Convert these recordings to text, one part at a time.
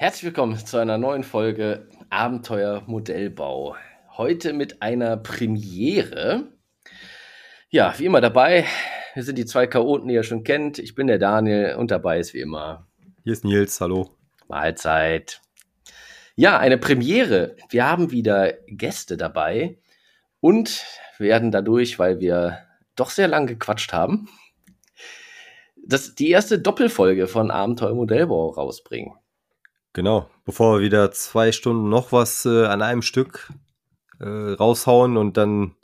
Herzlich willkommen zu einer neuen Folge Abenteuer Modellbau. Heute mit einer Premiere. Ja, wie immer dabei. Wir sind die zwei Chaoten, die ihr schon kennt. Ich bin der Daniel und dabei ist wie immer. Hier ist Nils, hallo. Mahlzeit. Ja, eine Premiere. Wir haben wieder Gäste dabei und werden dadurch, weil wir doch sehr lang gequatscht haben, das, die erste Doppelfolge von Abenteuer Modellbau rausbringen. Genau, bevor wir wieder zwei Stunden noch was äh, an einem Stück äh, raushauen und dann,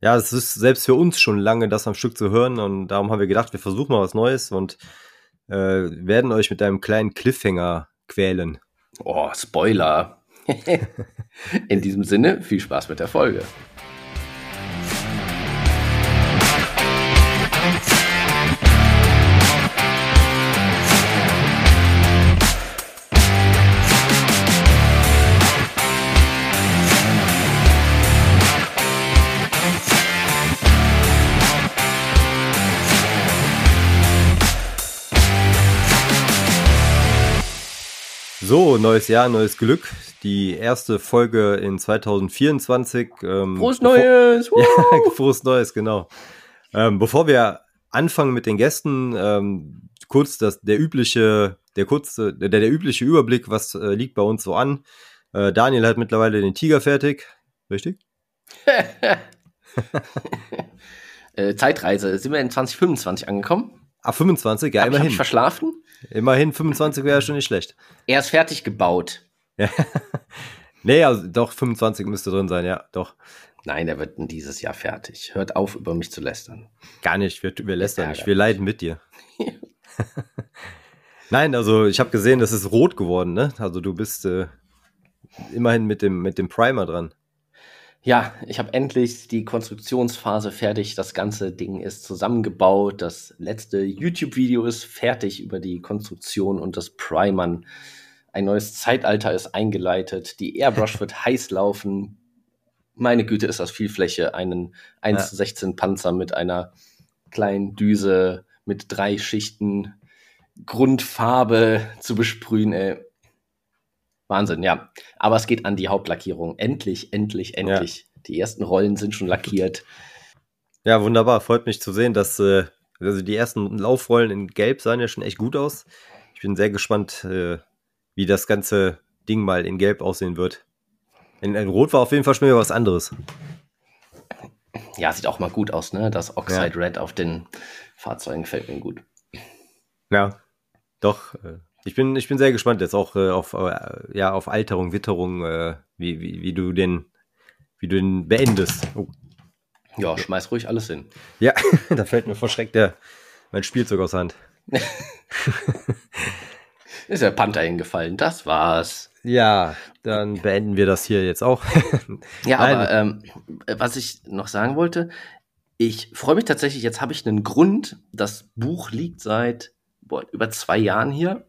ja, es ist selbst für uns schon lange, das am Stück zu hören und darum haben wir gedacht, wir versuchen mal was Neues und äh, werden euch mit einem kleinen Cliffhanger quälen. Oh, Spoiler. In diesem Sinne, viel Spaß mit der Folge. So, neues Jahr, neues Glück. Die erste Folge in 2024. Ähm, frohes Neues! ja, frohes Neues, genau. Ähm, bevor wir anfangen mit den Gästen, ähm, kurz das, der übliche, der kurze, der, der übliche Überblick, was äh, liegt bei uns so an. Äh, Daniel hat mittlerweile den Tiger fertig, richtig? äh, Zeitreise, sind wir in 2025 angekommen? Ah, 25, ja, hab immerhin. Ich, hab ich verschlafen? Immerhin 25 wäre schon nicht schlecht. Er ist fertig gebaut. Ja. nee, also doch, 25 müsste drin sein, ja, doch. Nein, er wird dieses Jahr fertig. Hört auf, über mich zu lästern. Gar nicht, wir, wir lästern nicht, wir leiden mit dir. Nein, also ich habe gesehen, das ist rot geworden, ne? Also du bist äh, immerhin mit dem, mit dem Primer dran. Ja, ich habe endlich die Konstruktionsphase fertig. Das ganze Ding ist zusammengebaut. Das letzte YouTube-Video ist fertig über die Konstruktion und das Primern. Ein neues Zeitalter ist eingeleitet. Die Airbrush wird heiß laufen. Meine Güte, ist das viel Fläche. Einen 1 zu 16 Panzer mit einer kleinen Düse mit drei Schichten Grundfarbe zu besprühen. Ey. Wahnsinn, ja. Aber es geht an die Hauptlackierung. Endlich, endlich, endlich. Ja. Die ersten Rollen sind schon lackiert. Ja, wunderbar. Freut mich zu sehen, dass äh, also die ersten Laufrollen in Gelb sahen ja schon echt gut aus. Ich bin sehr gespannt, äh, wie das ganze Ding mal in Gelb aussehen wird. In, in, Rot war auf jeden Fall schon wieder was anderes. Ja, sieht auch mal gut aus, ne? Das Oxide ja. Red auf den Fahrzeugen gefällt mir gut. Ja, doch. Äh, ich bin, ich bin sehr gespannt jetzt auch äh, auf, äh, ja, auf Alterung, Witterung, äh, wie, wie, wie du den, wie du den beendest. Oh. Ja, schmeiß ruhig alles hin. Ja, da fällt mir verschreckt der, mein Spielzeug aus Hand. ist der Panther hingefallen, das war's. Ja, dann beenden wir das hier jetzt auch. ja, Nein. aber ähm, was ich noch sagen wollte, ich freue mich tatsächlich, jetzt habe ich einen Grund. Das Buch liegt seit boah, über zwei Jahren hier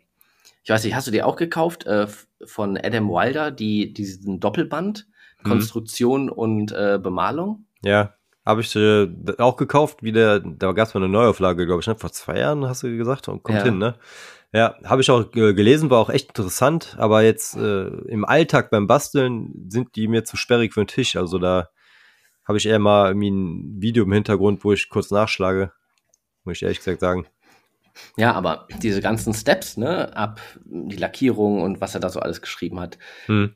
ich weiß nicht, hast du dir auch gekauft äh, von Adam Wilder, die, diesen Doppelband, mhm. Konstruktion und äh, Bemalung? Ja, habe ich äh, auch gekauft, wieder, da gab es mal eine Neuauflage, glaube ich, ne? vor zwei Jahren hast du gesagt, und kommt ja. hin, ne? Ja, habe ich auch äh, gelesen, war auch echt interessant, aber jetzt äh, im Alltag beim Basteln sind die mir zu sperrig für den Tisch, also da habe ich eher mal irgendwie ein Video im Hintergrund, wo ich kurz nachschlage, muss ich ehrlich gesagt sagen. Ja, aber diese ganzen Steps, ne, ab die Lackierung und was er da so alles geschrieben hat, hm.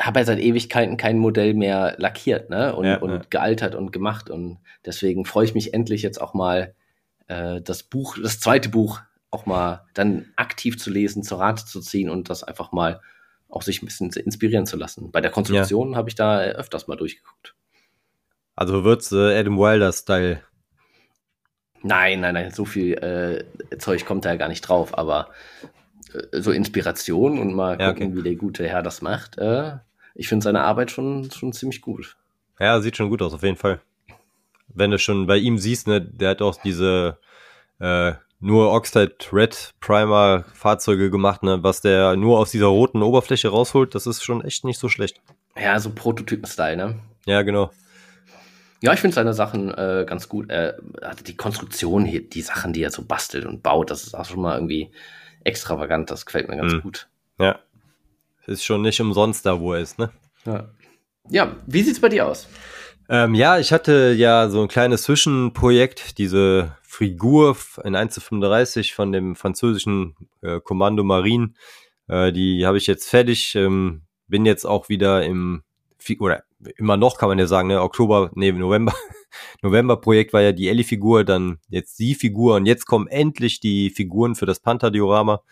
habe ja seit Ewigkeiten kein Modell mehr lackiert, ne, und, ja, und ja. gealtert und gemacht und deswegen freue ich mich endlich jetzt auch mal äh, das Buch, das zweite Buch auch mal dann aktiv zu lesen, zur Rate zu ziehen und das einfach mal auch sich ein bisschen inspirieren zu lassen. Bei der Konstruktion ja. habe ich da öfters mal durchgeguckt. Also wird's äh, Adam Wilder Style Nein, nein, nein, so viel äh, Zeug kommt da ja gar nicht drauf, aber äh, so Inspiration und mal ja, gucken, okay. wie der gute Herr das macht. Äh, ich finde seine Arbeit schon, schon ziemlich gut. Ja, sieht schon gut aus, auf jeden Fall. Wenn du schon bei ihm siehst, ne, der hat auch diese äh, nur Oxide Red Primer Fahrzeuge gemacht, ne, was der nur aus dieser roten Oberfläche rausholt, das ist schon echt nicht so schlecht. Ja, so Prototypen-Style, ne? Ja, genau. Ja, ich finde seine Sachen äh, ganz gut. Er hat die Konstruktion, hier, die Sachen, die er so bastelt und baut, das ist auch schon mal irgendwie extravagant. Das gefällt mir ganz mhm. gut. Ja. ist schon nicht umsonst da, wo er ist, ne? Ja, ja wie sieht's bei dir aus? Ähm, ja, ich hatte ja so ein kleines Zwischenprojekt, diese Figur in 1 zu 35 von dem französischen äh, Kommando Marine. Äh, die habe ich jetzt fertig. Ähm, bin jetzt auch wieder im, oder immer noch kann man ja sagen, ne, Oktober, nee, November. November-Projekt war ja die Ellie-Figur, dann jetzt die Figur und jetzt kommen endlich die Figuren für das Panther-Diorama.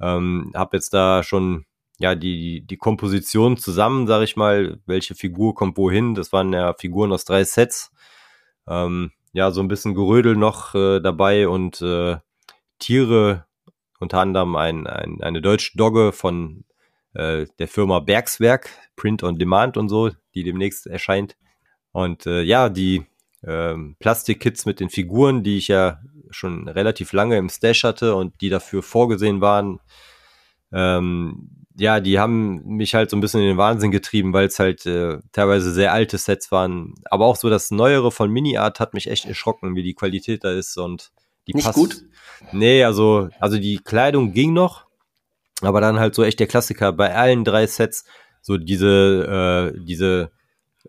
Ähm, hab jetzt da schon ja, die, die Komposition zusammen, sag ich mal, welche Figur kommt wohin. Das waren ja Figuren aus drei Sets. Ähm, ja, so ein bisschen Gerödel noch äh, dabei und äh, Tiere, unter anderem ein, ein, eine deutsche Dogge von äh, der Firma Bergswerk, Print on Demand und so, die demnächst erscheint. Und äh, ja, die äh, Plastikkits mit den Figuren, die ich ja schon relativ lange im Stash hatte und die dafür vorgesehen waren, ähm, ja, die haben mich halt so ein bisschen in den Wahnsinn getrieben, weil es halt äh, teilweise sehr alte Sets waren. Aber auch so das Neuere von Mini-Art hat mich echt erschrocken, wie die Qualität da ist und die Nicht passt. gut? Nee, also, also die Kleidung ging noch, aber dann halt so echt der Klassiker bei allen drei Sets, so diese, äh, diese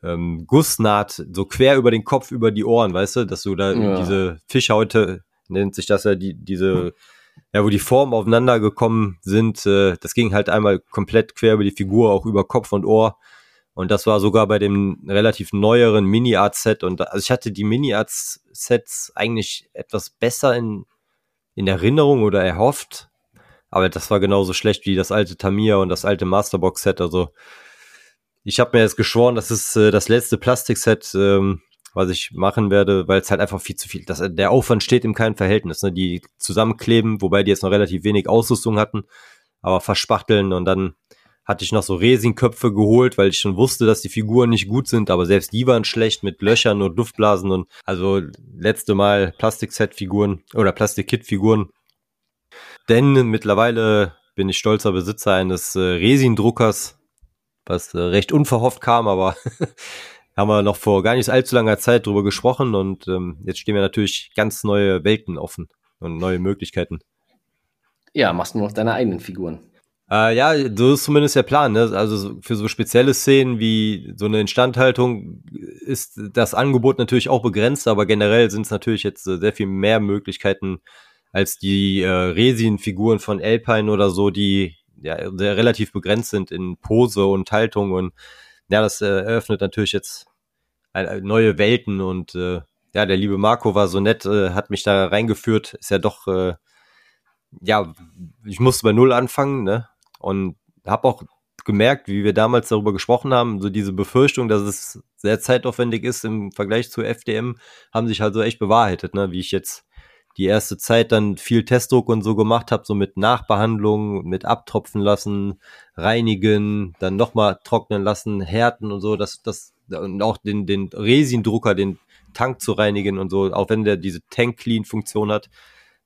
ähm, Gussnaht so quer über den Kopf, über die Ohren, weißt du, dass du da ja. diese Fischhaute, nennt sich das ja, die, diese ja, wo die Formen aufeinander gekommen sind, äh, das ging halt einmal komplett quer über die Figur, auch über Kopf und Ohr. Und das war sogar bei dem relativ neueren Mini-Art-Set. Und also ich hatte die Mini-Art-Sets eigentlich etwas besser in, in Erinnerung oder erhofft. Aber das war genauso schlecht wie das alte Tamiya und das alte Masterbox-Set. Also ich habe mir jetzt geschworen, das ist äh, das letzte Plastikset, ähm, was ich machen werde, weil es halt einfach viel zu viel, das, der Aufwand steht im keinem Verhältnis. Ne? Die zusammenkleben, wobei die jetzt noch relativ wenig Ausrüstung hatten, aber verspachteln und dann hatte ich noch so Resinköpfe geholt, weil ich schon wusste, dass die Figuren nicht gut sind, aber selbst die waren schlecht mit Löchern und Duftblasen und also letzte Mal Plastikset-Figuren oder Plastikkit-Figuren. Denn mittlerweile bin ich stolzer Besitzer eines äh, Resindruckers, was äh, recht unverhofft kam, aber haben wir noch vor gar nicht allzu langer Zeit drüber gesprochen und ähm, jetzt stehen wir natürlich ganz neue Welten offen und neue Möglichkeiten. Ja, machst du noch deine eigenen Figuren. Äh, ja, so ist zumindest der Plan. Ne? Also für so spezielle Szenen wie so eine Instandhaltung ist das Angebot natürlich auch begrenzt, aber generell sind es natürlich jetzt äh, sehr viel mehr Möglichkeiten als die äh, Resin-Figuren von Alpine oder so, die ja sehr relativ begrenzt sind in Pose und Haltung und ja, das äh, eröffnet natürlich jetzt äh, neue Welten und äh, ja, der liebe Marco war so nett, äh, hat mich da reingeführt, ist ja doch, äh, ja, ich musste bei Null anfangen, ne? Und habe auch gemerkt, wie wir damals darüber gesprochen haben, so diese Befürchtung, dass es sehr zeitaufwendig ist im Vergleich zu FDM, haben sich halt so echt bewahrheitet, ne? Wie ich jetzt die erste Zeit dann viel Testdruck und so gemacht habe, so mit Nachbehandlung, mit abtropfen lassen, reinigen, dann nochmal trocknen lassen, härten und so, das, das, und auch den, den Resindrucker, den Tank zu reinigen und so, auch wenn der diese Tank-Clean-Funktion hat,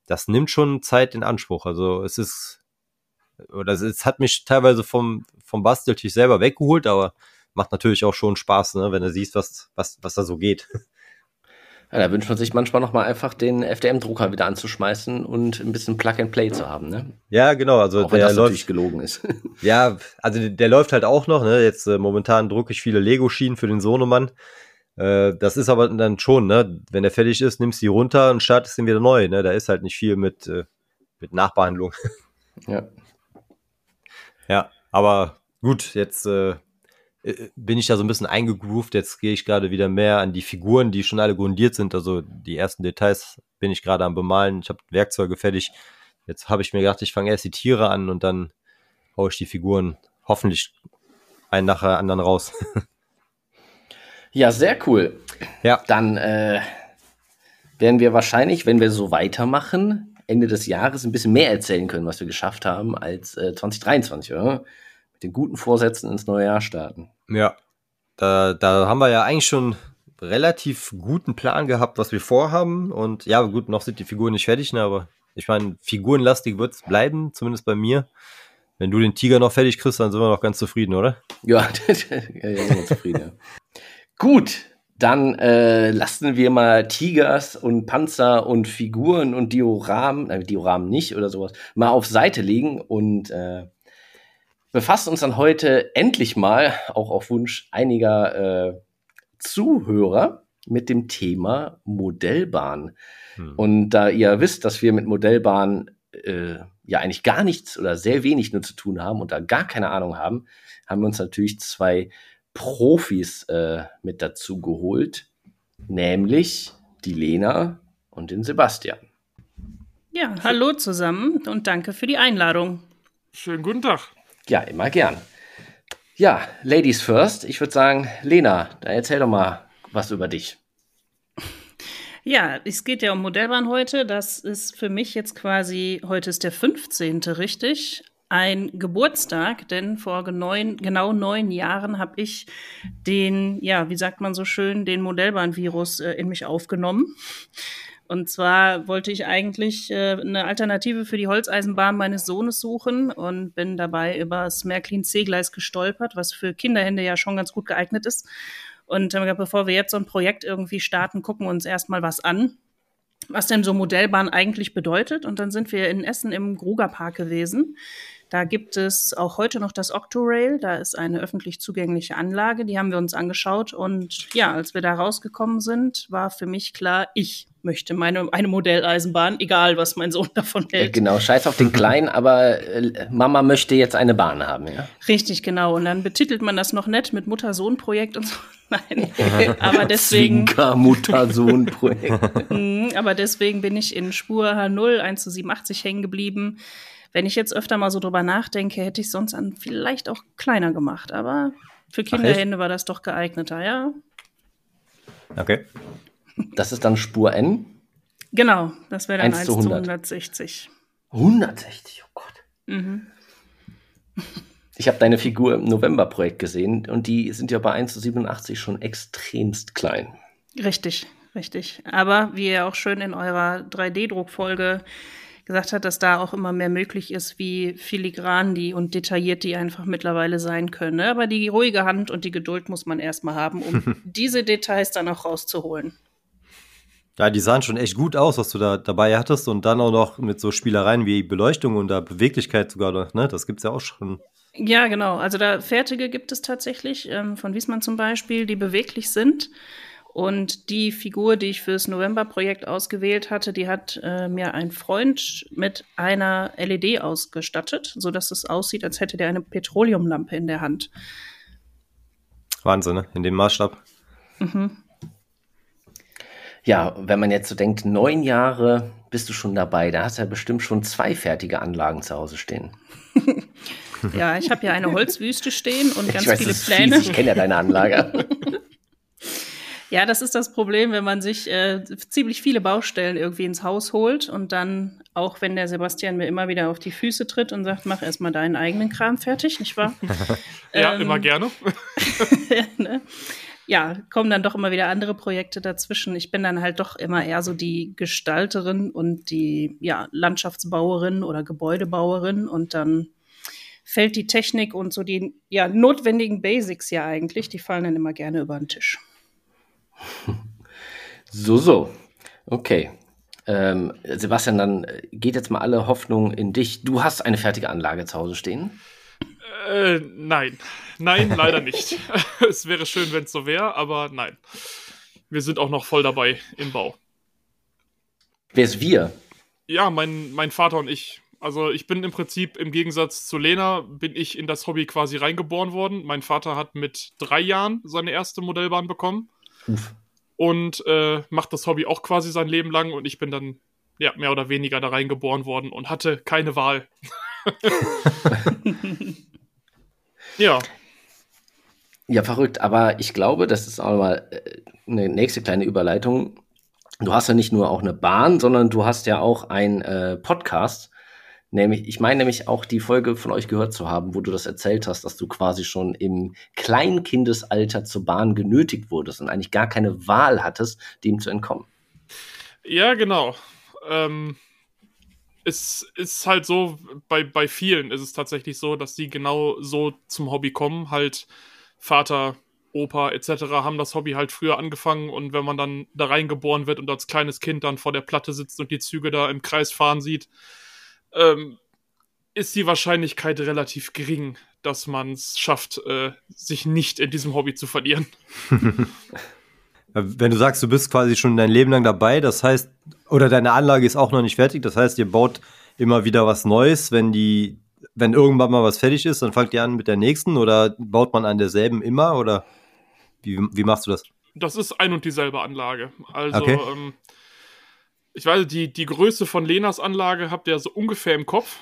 das nimmt schon Zeit in Anspruch. Also es ist, oder es, es hat mich teilweise vom, vom Basteltisch selber weggeholt, aber macht natürlich auch schon Spaß, ne, wenn du siehst, was, was, was da so geht. Ja, da wünscht man sich manchmal noch mal einfach den FDM-Drucker wieder anzuschmeißen und ein bisschen Plug and Play zu haben, ne? Ja, genau. Also auch wenn der das läuft, natürlich gelogen ist. ja, also der, der läuft halt auch noch. Ne? Jetzt äh, momentan drucke ich viele Lego-Schienen für den Sohnemann. Äh, das ist aber dann schon, ne? Wenn der fertig ist, nimmst du die runter und startest ihn wieder neu. Ne? Da ist halt nicht viel mit äh, mit Nachbehandlung. Ja. Ja, aber gut. Jetzt äh, bin ich da so ein bisschen eingegroovt. Jetzt gehe ich gerade wieder mehr an die Figuren, die schon alle grundiert sind. Also die ersten Details bin ich gerade am Bemalen. Ich habe Werkzeuge fertig. Jetzt habe ich mir gedacht, ich fange erst die Tiere an und dann haue ich die Figuren hoffentlich einen nach der anderen raus. ja, sehr cool. Ja. Dann äh, werden wir wahrscheinlich, wenn wir so weitermachen, Ende des Jahres ein bisschen mehr erzählen können, was wir geschafft haben, als äh, 2023, oder? Mit den guten Vorsätzen ins neue Jahr starten. Ja, da, da haben wir ja eigentlich schon relativ guten Plan gehabt, was wir vorhaben. Und ja, gut, noch sind die Figuren nicht fertig, ne, aber ich meine, figurenlastig wird es bleiben, zumindest bei mir. Wenn du den Tiger noch fertig kriegst, dann sind wir noch ganz zufrieden, oder? Ja, ja, ja sind wir zufrieden, ja. Gut, dann äh, lassen wir mal Tigers und Panzer und Figuren und Dioramen, äh, Dioramen nicht oder sowas, mal auf Seite legen und äh, befassen uns dann heute endlich mal, auch auf Wunsch einiger äh, Zuhörer, mit dem Thema Modellbahn. Hm. Und da ihr wisst, dass wir mit Modellbahn äh, ja eigentlich gar nichts oder sehr wenig nur zu tun haben und da gar keine Ahnung haben, haben wir uns natürlich zwei Profis äh, mit dazu geholt, nämlich die Lena und den Sebastian. Ja, hallo zusammen und danke für die Einladung. Schönen guten Tag. Ja, immer gern. Ja, Ladies first. Ich würde sagen, Lena, dann erzähl doch mal was über dich. Ja, es geht ja um Modellbahn heute. Das ist für mich jetzt quasi, heute ist der 15. richtig? Ein Geburtstag, denn vor neun, genau neun Jahren habe ich den, ja, wie sagt man so schön, den Modellbahnvirus äh, in mich aufgenommen. Und zwar wollte ich eigentlich äh, eine Alternative für die Holzeisenbahn meines Sohnes suchen und bin dabei über das Märklin C-Gleis gestolpert, was für Kinderhände ja schon ganz gut geeignet ist. Und äh, bevor wir jetzt so ein Projekt irgendwie starten, gucken wir uns erstmal was an, was denn so Modellbahn eigentlich bedeutet. Und dann sind wir in Essen im Grugerpark gewesen. Da gibt es auch heute noch das Octorail. Da ist eine öffentlich zugängliche Anlage. Die haben wir uns angeschaut. Und ja, als wir da rausgekommen sind, war für mich klar, ich möchte meine eine Modelleisenbahn, egal was mein Sohn davon hält. Ja, genau, scheiß auf den Kleinen, aber äh, Mama möchte jetzt eine Bahn haben, ja. Richtig, genau. Und dann betitelt man das noch nett mit Mutter-Sohn-Projekt und so. Nein, aber deswegen. Mutter-Sohn-Projekt. Mhm, aber deswegen bin ich in Spur H0 1 zu 87 hängen geblieben. Wenn ich jetzt öfter mal so drüber nachdenke, hätte ich sonst an vielleicht auch kleiner gemacht. Aber für Kinderhände war das doch geeigneter, ja. Okay. Das ist dann Spur N? Genau, das wäre dann 1, 1 zu 160. 160, oh Gott. Mhm. Ich habe deine Figur im November-Projekt gesehen und die sind ja bei 1 zu 87 schon extremst klein. Richtig, richtig. Aber wie ihr auch schön in eurer 3D-Druckfolge gesagt hat, dass da auch immer mehr möglich ist, wie filigran die und detailliert die einfach mittlerweile sein können. Ne? Aber die ruhige Hand und die Geduld muss man erstmal haben, um diese Details dann auch rauszuholen. Ja, die sahen schon echt gut aus, was du da dabei hattest und dann auch noch mit so Spielereien wie Beleuchtung und da Beweglichkeit sogar noch, ne? Das gibt's ja auch schon. Ja, genau. Also da fertige gibt es tatsächlich, ähm, von Wiesmann zum Beispiel, die beweglich sind. Und die Figur, die ich fürs November-Projekt ausgewählt hatte, die hat äh, mir ein Freund mit einer LED ausgestattet, sodass es aussieht, als hätte der eine Petroleumlampe in der Hand. Wahnsinn, ne? In dem Maßstab. Mhm. Ja, wenn man jetzt so denkt, neun Jahre bist du schon dabei, da hast du ja bestimmt schon zwei fertige Anlagen zu Hause stehen. ja, ich habe ja eine Holzwüste stehen und ganz weiß, viele Pläne. Fies. Ich kenne ja deine Anlage. ja, das ist das Problem, wenn man sich äh, ziemlich viele Baustellen irgendwie ins Haus holt und dann, auch wenn der Sebastian mir immer wieder auf die Füße tritt und sagt, mach erstmal deinen eigenen Kram fertig, nicht wahr? ja, ähm, immer gerne. ne? ja, kommen dann doch immer wieder andere Projekte dazwischen. Ich bin dann halt doch immer eher so die Gestalterin und die ja, Landschaftsbauerin oder Gebäudebauerin und dann fällt die Technik und so die ja, notwendigen Basics ja eigentlich, die fallen dann immer gerne über den Tisch. So, so. Okay. Ähm, Sebastian, dann geht jetzt mal alle Hoffnung in dich. Du hast eine fertige Anlage zu Hause stehen? Äh, nein. Nein, leider nicht. es wäre schön, wenn es so wäre, aber nein. Wir sind auch noch voll dabei im Bau. Wer ist wir? Ja, mein, mein Vater und ich. Also ich bin im Prinzip im Gegensatz zu Lena, bin ich in das Hobby quasi reingeboren worden. Mein Vater hat mit drei Jahren seine erste Modellbahn bekommen. Uff. Und äh, macht das Hobby auch quasi sein Leben lang und ich bin dann ja mehr oder weniger da reingeboren worden und hatte keine Wahl. ja. Ja, verrückt. Aber ich glaube, das ist auch mal äh, eine nächste kleine Überleitung. Du hast ja nicht nur auch eine Bahn, sondern du hast ja auch einen äh, Podcast. Nämlich, ich meine nämlich auch die Folge von euch gehört zu haben, wo du das erzählt hast, dass du quasi schon im Kleinkindesalter zur Bahn genötigt wurdest und eigentlich gar keine Wahl hattest, dem zu entkommen. Ja, genau. Ähm, es ist halt so, bei, bei vielen ist es tatsächlich so, dass die genau so zum Hobby kommen. Halt Vater, Opa etc. haben das Hobby halt früher angefangen und wenn man dann da reingeboren wird und als kleines Kind dann vor der Platte sitzt und die Züge da im Kreis fahren sieht, ähm, ist die Wahrscheinlichkeit relativ gering, dass man es schafft, äh, sich nicht in diesem Hobby zu verlieren. Wenn du sagst, du bist quasi schon dein Leben lang dabei, das heißt, oder deine Anlage ist auch noch nicht fertig, das heißt, ihr baut immer wieder was Neues, wenn die, wenn irgendwann mal was fertig ist, dann fangt ihr an mit der nächsten oder baut man an derselben immer oder wie, wie machst du das? Das ist ein und dieselbe Anlage. Also, okay. ähm, ich weiß, die, die Größe von Lenas Anlage habt ihr so ungefähr im Kopf.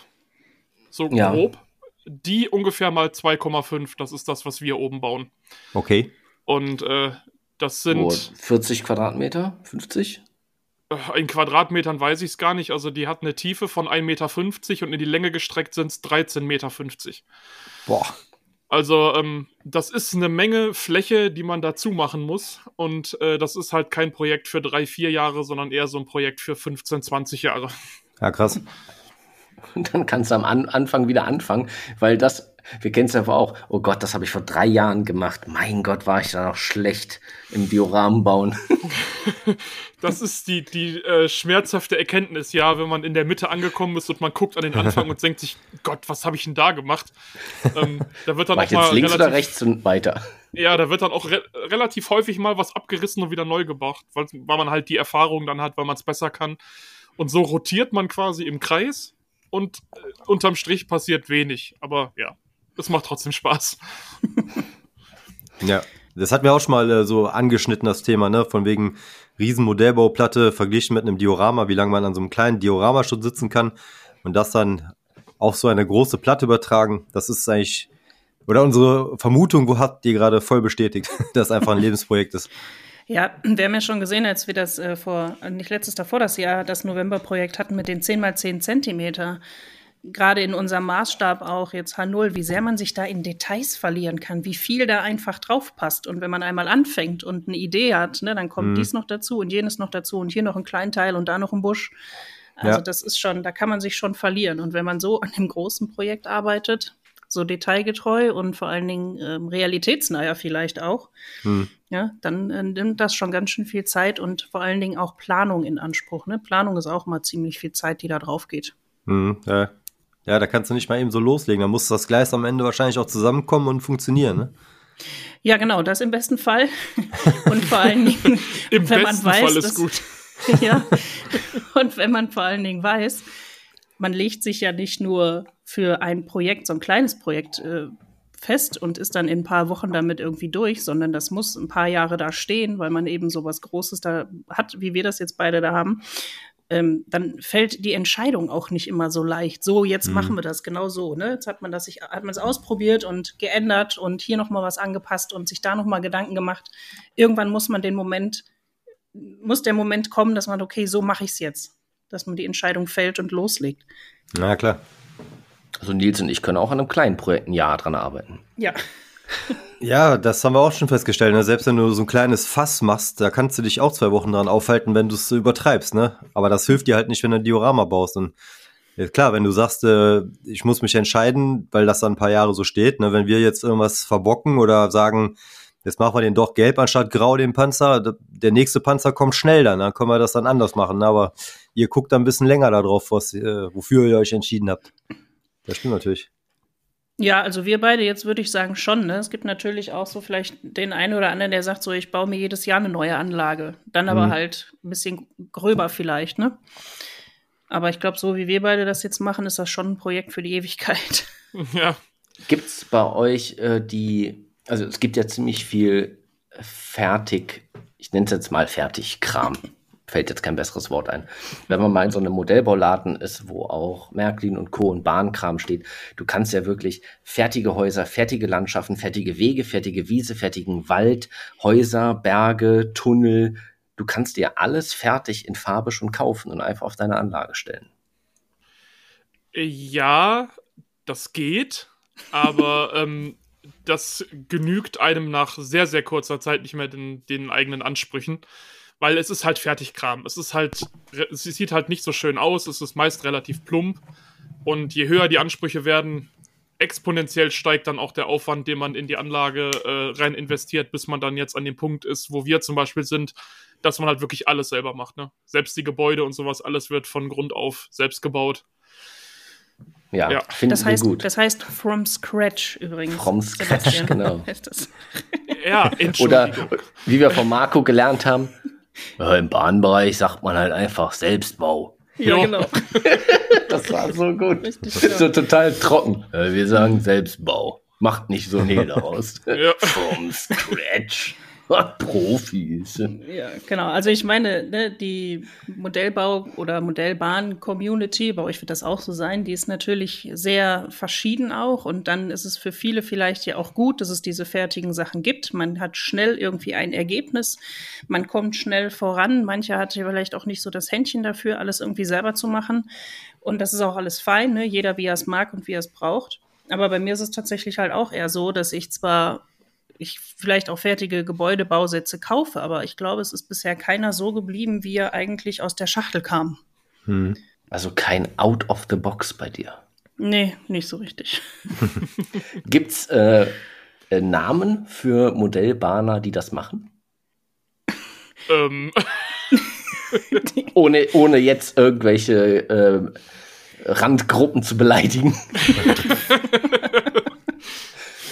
So ja. grob. Die ungefähr mal 2,5, das ist das, was wir oben bauen. Okay. Und äh, das sind. Oh, 40 Quadratmeter? 50? Äh, in Quadratmetern weiß ich es gar nicht. Also die hat eine Tiefe von 1,50 Meter und in die Länge gestreckt sind es 13,50 Meter. Boah. Also ähm, das ist eine Menge Fläche, die man dazu machen muss. Und äh, das ist halt kein Projekt für drei, vier Jahre, sondern eher so ein Projekt für 15, 20 Jahre. Ja, krass. Und dann kannst du am An Anfang wieder anfangen, weil das wir kennen es ja auch, oh Gott, das habe ich vor drei Jahren gemacht. Mein Gott, war ich da noch schlecht im Dioramen bauen. das ist die, die äh, schmerzhafte Erkenntnis, ja, wenn man in der Mitte angekommen ist und man guckt an den Anfang und denkt sich, Gott, was habe ich denn da gemacht? Ähm, da wird dann auch mal links relativ, oder rechts und weiter. Ja, da wird dann auch re relativ häufig mal was abgerissen und wieder neu gebracht, weil, weil man halt die Erfahrung dann hat, weil man es besser kann. Und so rotiert man quasi im Kreis und äh, unterm Strich passiert wenig. Aber ja, es macht trotzdem Spaß. ja, das hat mir auch schon mal äh, so angeschnitten, das Thema, ne? Von wegen Riesenmodellbauplatte verglichen mit einem Diorama, wie lange man an so einem kleinen Diorama schon sitzen kann und das dann auf so eine große Platte übertragen. Das ist eigentlich, oder unsere Vermutung, wo hat die gerade voll bestätigt, dass es einfach ein Lebensprojekt ist. Ja, wir haben ja schon gesehen, als wir das äh, vor, nicht letztes davor das Jahr, das Novemberprojekt hatten mit den 10 mal 10 Zentimeter gerade in unserem Maßstab auch jetzt H0, wie sehr man sich da in Details verlieren kann, wie viel da einfach drauf passt. Und wenn man einmal anfängt und eine Idee hat, ne, dann kommt mhm. dies noch dazu und jenes noch dazu und hier noch ein Kleinteil und da noch ein Busch. Also ja. das ist schon, da kann man sich schon verlieren. Und wenn man so an dem großen Projekt arbeitet, so detailgetreu und vor allen Dingen ähm, realitätsnaher vielleicht auch, mhm. ja, dann äh, nimmt das schon ganz schön viel Zeit und vor allen Dingen auch Planung in Anspruch. Ne? Planung ist auch mal ziemlich viel Zeit, die da drauf geht. Mhm, ja, ja, da kannst du nicht mal eben so loslegen. Da muss das Gleis am Ende wahrscheinlich auch zusammenkommen und funktionieren, ne? Ja, genau, das im besten Fall. Und vor allen Dingen, Im wenn man weiß, Fall ist dass, gut. ja, und wenn man vor allen Dingen weiß, man legt sich ja nicht nur für ein Projekt, so ein kleines Projekt äh, fest und ist dann in ein paar Wochen damit irgendwie durch, sondern das muss ein paar Jahre da stehen, weil man eben so was Großes da hat, wie wir das jetzt beide da haben ähm, dann fällt die Entscheidung auch nicht immer so leicht. So, jetzt mhm. machen wir das genau so. Ne? Jetzt hat man das sich, hat man es ausprobiert und geändert und hier noch mal was angepasst und sich da noch mal Gedanken gemacht. Irgendwann muss man den Moment, muss der Moment kommen, dass man okay, so mache ich es jetzt, dass man die Entscheidung fällt und loslegt. Na klar. Also Nils und ich können auch an einem kleinen Projekt ein Jahr dran arbeiten. Ja. Ja, das haben wir auch schon festgestellt. Ne? Selbst wenn du so ein kleines Fass machst, da kannst du dich auch zwei Wochen dran aufhalten, wenn du es übertreibst. Ne? Aber das hilft dir halt nicht, wenn du ein Diorama baust. Und ja, klar, wenn du sagst, äh, ich muss mich entscheiden, weil das dann ein paar Jahre so steht. Ne? Wenn wir jetzt irgendwas verbocken oder sagen, jetzt machen wir den doch gelb anstatt grau, den Panzer, der nächste Panzer kommt schnell dann, dann können wir das dann anders machen. Aber ihr guckt dann ein bisschen länger darauf, was, äh, wofür ihr euch entschieden habt. Das stimmt natürlich. Ja, also wir beide jetzt würde ich sagen schon. Ne? Es gibt natürlich auch so vielleicht den einen oder anderen, der sagt so, ich baue mir jedes Jahr eine neue Anlage. Dann aber mhm. halt ein bisschen gröber vielleicht, ne? Aber ich glaube, so wie wir beide das jetzt machen, ist das schon ein Projekt für die Ewigkeit. Ja. Gibt es bei euch äh, die, also es gibt ja ziemlich viel fertig, ich nenne es jetzt mal Fertigkram fällt jetzt kein besseres Wort ein. Wenn man mal in so einem Modellbauladen ist, wo auch Märklin und Co. und Bahnkram steht, du kannst ja wirklich fertige Häuser, fertige Landschaften, fertige Wege, fertige Wiese, fertigen Wald, Häuser, Berge, Tunnel, du kannst dir alles fertig in Farbe schon kaufen und einfach auf deine Anlage stellen. Ja, das geht, aber ähm, das genügt einem nach sehr, sehr kurzer Zeit nicht mehr den, den eigenen Ansprüchen weil es ist halt Fertigkram. Es ist halt, es sieht halt nicht so schön aus, es ist meist relativ plump. Und je höher die Ansprüche werden, exponentiell steigt dann auch der Aufwand, den man in die Anlage äh, rein investiert, bis man dann jetzt an dem Punkt ist, wo wir zum Beispiel sind, dass man halt wirklich alles selber macht. Ne? Selbst die Gebäude und sowas, alles wird von Grund auf selbst gebaut. Ja, Ja. finden Das heißt, gut. das heißt from scratch übrigens. From scratch, Sebastian. genau. Ja, Oder wie wir von Marco gelernt haben, ja, im Bahnbereich sagt man halt einfach Selbstbau. Ja, Jo. genau. Das war so gut. Richtig, So total trocken. Wir sagen Selbstbau. Macht nicht so ein Hehl daraus. Ja. From scratch. Profis. Ja, genau. Also ich meine, ne, die Modellbau- oder Modellbahn-Community, bei euch wird das auch so sein, die ist natürlich sehr verschieden auch. Und dann ist es für viele vielleicht ja auch gut, dass es diese fertigen Sachen gibt. Man hat schnell irgendwie ein Ergebnis, man kommt schnell voran. Manche hat ja vielleicht auch nicht so das Händchen dafür, alles irgendwie selber zu machen. Und das ist auch alles fein, ne? jeder wie er es mag und wie er es braucht. Aber bei mir ist es tatsächlich halt auch eher so, dass ich zwar ich vielleicht auch fertige Gebäudebausätze kaufe, aber ich glaube, es ist bisher keiner so geblieben, wie er eigentlich aus der Schachtel kam. Hm. Also kein Out of the Box bei dir. Nee, nicht so richtig. Gibt's äh, äh, Namen für Modellbahner, die das machen? Ähm, Ohne, ohne jetzt irgendwelche äh, Randgruppen zu beleidigen.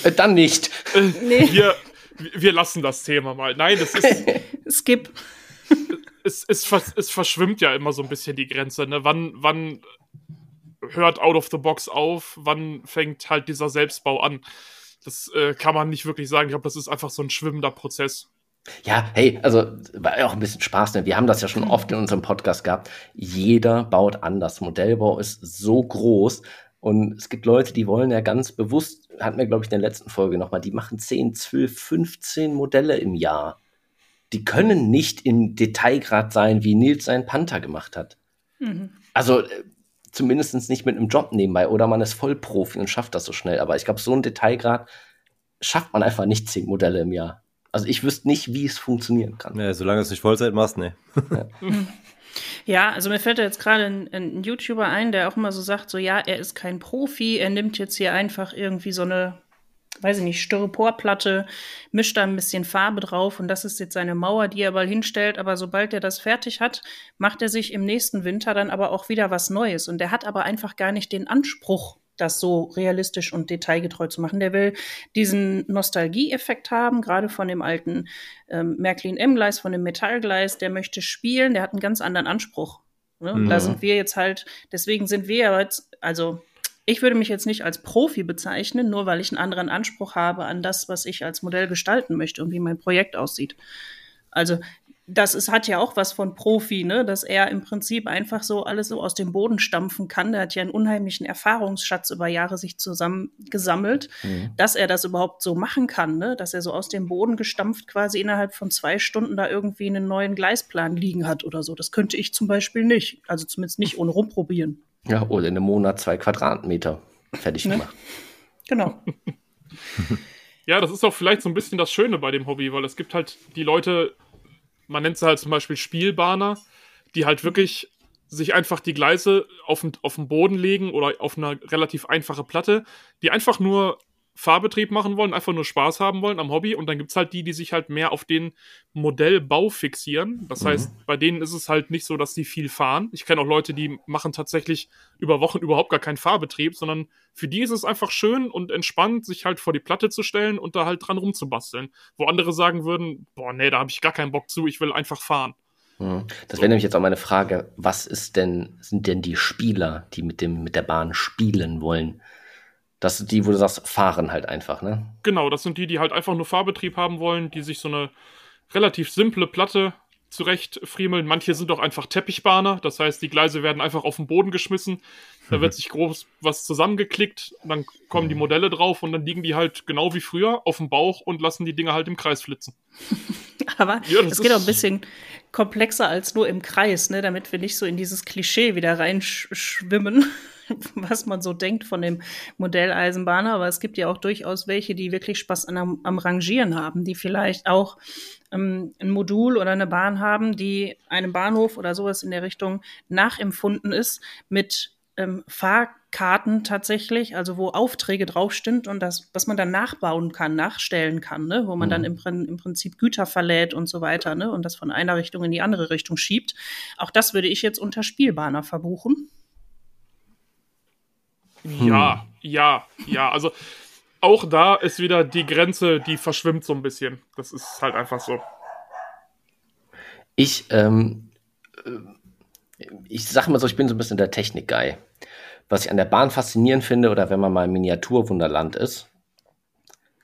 Äh, Dann nicht. Nee, wir, wir lassen das Thema mal. Nein, das ist, skip. es, es, es verschwimmt ja immer so ein bisschen die Grenze. Ne? Wann, wann hört Out of the Box auf? Wann fängt halt dieser Selbstbau an? Das äh, kann man nicht wirklich sagen. Ich glaube, das ist einfach so ein schwimmender Prozess. Ja, hey, also war ja auch ein bisschen Spaß. Ne? Wir haben das ja schon oft in unserem Podcast gehabt. Jeder baut anders. Modellbau ist so groß. Und es gibt Leute, die wollen ja ganz bewusst, hatten wir, glaube ich, in der letzten Folge nochmal, die machen 10, 12, 15 Modelle im Jahr. Die können nicht im Detailgrad sein, wie Nils seinen Panther gemacht hat. Mhm. Also äh, zumindest nicht mit einem Job nebenbei. Oder man ist Vollprofi und schafft das so schnell. Aber ich glaube, so einen Detailgrad schafft man einfach nicht 10 Modelle im Jahr. Also ich wüsste nicht, wie es funktionieren kann. Ja, solange du es nicht Vollzeit machst, ne. Ja, also mir fällt da jetzt gerade ein, ein YouTuber ein, der auch immer so sagt, so ja, er ist kein Profi, er nimmt jetzt hier einfach irgendwie so eine, weiß ich nicht, Styroporplatte, mischt da ein bisschen Farbe drauf und das ist jetzt seine Mauer, die er mal hinstellt, aber sobald er das fertig hat, macht er sich im nächsten Winter dann aber auch wieder was Neues. Und der hat aber einfach gar nicht den Anspruch, das so realistisch und detailgetreu zu machen. Der will diesen Nostalgieeffekt haben, gerade von dem alten ähm, Märklin M-Gleis, von dem Metallgleis. Der möchte spielen, der hat einen ganz anderen Anspruch. Ne? Und Da Mhm. sind wir jetzt halt, deswegen sind wir jetzt, also ich würde mich jetzt nicht als Profi bezeichnen, nur weil ich einen anderen Anspruch habe an das, was ich als Modell gestalten möchte und wie mein Projekt aussieht. Also das ist, hat ja auch was von Profi, ne? dass er im Prinzip einfach so alles so aus dem Boden stampfen kann. Der hat ja einen unheimlichen Erfahrungsschatz über Jahre sich zusammen gesammelt, dass er das überhaupt so machen kann, ne? dass er so aus dem Boden gestampft quasi innerhalb von zwei Stunden da irgendwie einen neuen Gleisplan liegen hat oder so. Das könnte ich zum Beispiel nicht. Also zumindest nicht ohne rumprobieren. Ja, oder in einem Monat zwei Quadratmeter fertig Ne? gemacht. Genau. Ja, das ist auch vielleicht so ein bisschen das Schöne bei dem Hobby, weil es gibt halt die Leute, man nennt sie halt zum Beispiel Spielbahner, die halt wirklich sich einfach die Gleise auf den, auf den Boden legen oder auf eine relativ einfache Platte, die einfach nur Fahrbetrieb machen wollen, einfach nur Spaß haben wollen am Hobby. Und dann gibt es halt die, die sich halt mehr auf den Modellbau fixieren. Das heißt, bei denen ist es halt nicht so, dass die viel fahren. Ich kenne auch Leute, die machen tatsächlich über Wochen überhaupt gar keinen Fahrbetrieb, sondern für die ist es einfach schön und entspannt, sich halt vor die Platte zu stellen und da halt dran rumzubasteln. Wo andere sagen würden, boah, nee, da habe ich gar keinen Bock zu, ich will einfach fahren. Mhm. Das wäre nämlich jetzt auch meine Frage, was ist denn, sind denn die Spieler, die mit dem, mit der Bahn spielen wollen? Das sind die, wo du sagst, fahren halt einfach, ne? Genau, das sind die, die halt einfach nur Fahrbetrieb haben wollen, die sich so eine relativ simple Platte zurecht friemeln. Manche sind auch einfach Teppichbahner, das heißt, die Gleise werden einfach auf den Boden geschmissen. Da wird sich groß was zusammengeklickt, dann kommen die Modelle drauf und dann liegen die halt genau wie früher auf dem Bauch und lassen die Dinger halt im Kreis flitzen. Aber Ja, es geht auch ein bisschen komplexer als nur im Kreis, ne? damit wir nicht so in dieses Klischee wieder reinschwimmen, was man so denkt von dem Modelleisenbahner. Aber es gibt ja auch durchaus welche, die wirklich Spaß an, am Rangieren haben, die vielleicht auch ähm, ein Modul oder eine Bahn haben, die einem Bahnhof oder sowas in der Richtung nachempfunden ist mit ähm, Fahrkarten tatsächlich, also wo Aufträge draufstimmt und das, was man dann nachbauen kann, nachstellen kann, ne? wo man dann im, im Prinzip Güter verlädt und so weiter ne? und das von einer Richtung in die andere Richtung schiebt. Auch das würde ich jetzt unter Spielbahner verbuchen. Ja, hm. ja, ja. Also auch da ist wieder die Grenze, die verschwimmt so ein bisschen. Das ist halt einfach so. Ich, ähm, äh, ich sag mal so, ich bin so ein bisschen der Technik-Guy. Was ich an der Bahn faszinierend finde, oder wenn man mal im Miniaturwunderland ist,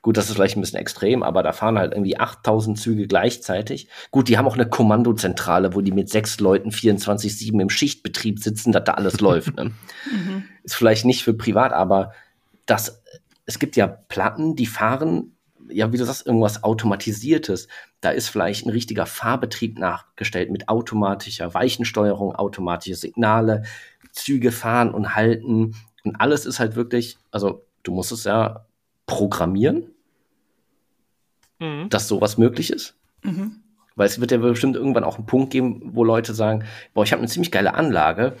Gut, das ist vielleicht ein bisschen extrem, aber da fahren halt irgendwie 8000 Züge gleichzeitig. Gut, die haben auch eine Kommandozentrale, wo die mit sechs Leuten 24-7 im Schichtbetrieb sitzen, dass da alles läuft. Ne? Mhm. Ist vielleicht nicht für privat, aber das, es gibt ja Platten, die fahren, ja, wie du sagst, irgendwas Automatisiertes. Da ist vielleicht ein richtiger Fahrbetrieb nachgestellt mit automatischer Weichensteuerung, automatische Signale, Züge fahren und halten. Und alles ist halt wirklich, also du musst es ja programmieren, mhm. dass sowas möglich ist. Mhm. Weil es wird ja bestimmt irgendwann auch einen Punkt geben, wo Leute sagen, boah, ich habe eine ziemlich geile Anlage,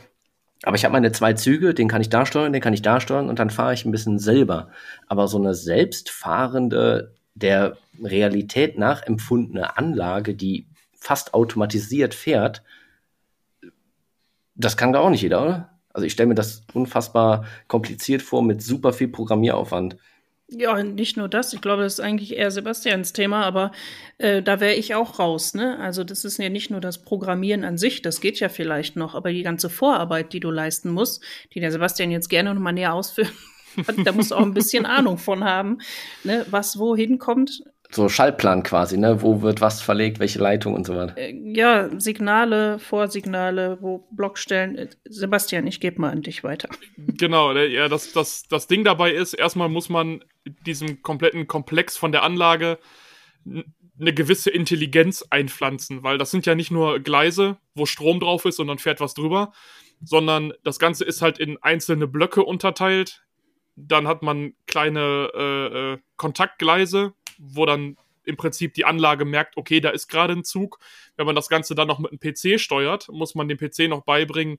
aber ich habe meine zwei Züge, den kann ich da steuern, den kann ich da steuern und dann fahre ich ein bisschen selber. Aber so eine selbstfahrende, der Realität nachempfundene Anlage, die fast automatisiert fährt, das kann da auch nicht jeder, oder? Also ich stelle mir das unfassbar kompliziert vor mit super viel Programmieraufwand. Ja, nicht nur das. Ich glaube, das ist eigentlich eher Sebastians Thema, aber äh, da wäre ich auch raus. Ne? Also das ist ja nicht nur das Programmieren an sich, das geht ja vielleicht noch, aber die ganze Vorarbeit, die du leisten musst, die der Sebastian jetzt gerne noch mal näher ausführen da musst du auch ein bisschen Ahnung von haben, ne? was wohin kommt so Schaltplan quasi, ne? Wo wird was verlegt, welche Leitung und so weiter. Äh, ja, Signale, Vorsignale, wo Blockstellen. Äh, Sebastian, ich gebe mal an dich weiter. Genau, ja, das, das, das Ding dabei ist, erstmal muss man diesem kompletten Komplex von der Anlage eine gewisse Intelligenz einpflanzen, weil das sind ja nicht nur Gleise, wo Strom drauf ist und dann fährt was drüber, sondern das Ganze ist halt in einzelne Blöcke unterteilt. Dann hat man kleine äh, äh Kontaktgleise, wo dann im Prinzip die Anlage merkt, okay, da ist gerade ein Zug. Wenn man das Ganze dann noch mit einem PC steuert, muss man dem PC noch beibringen,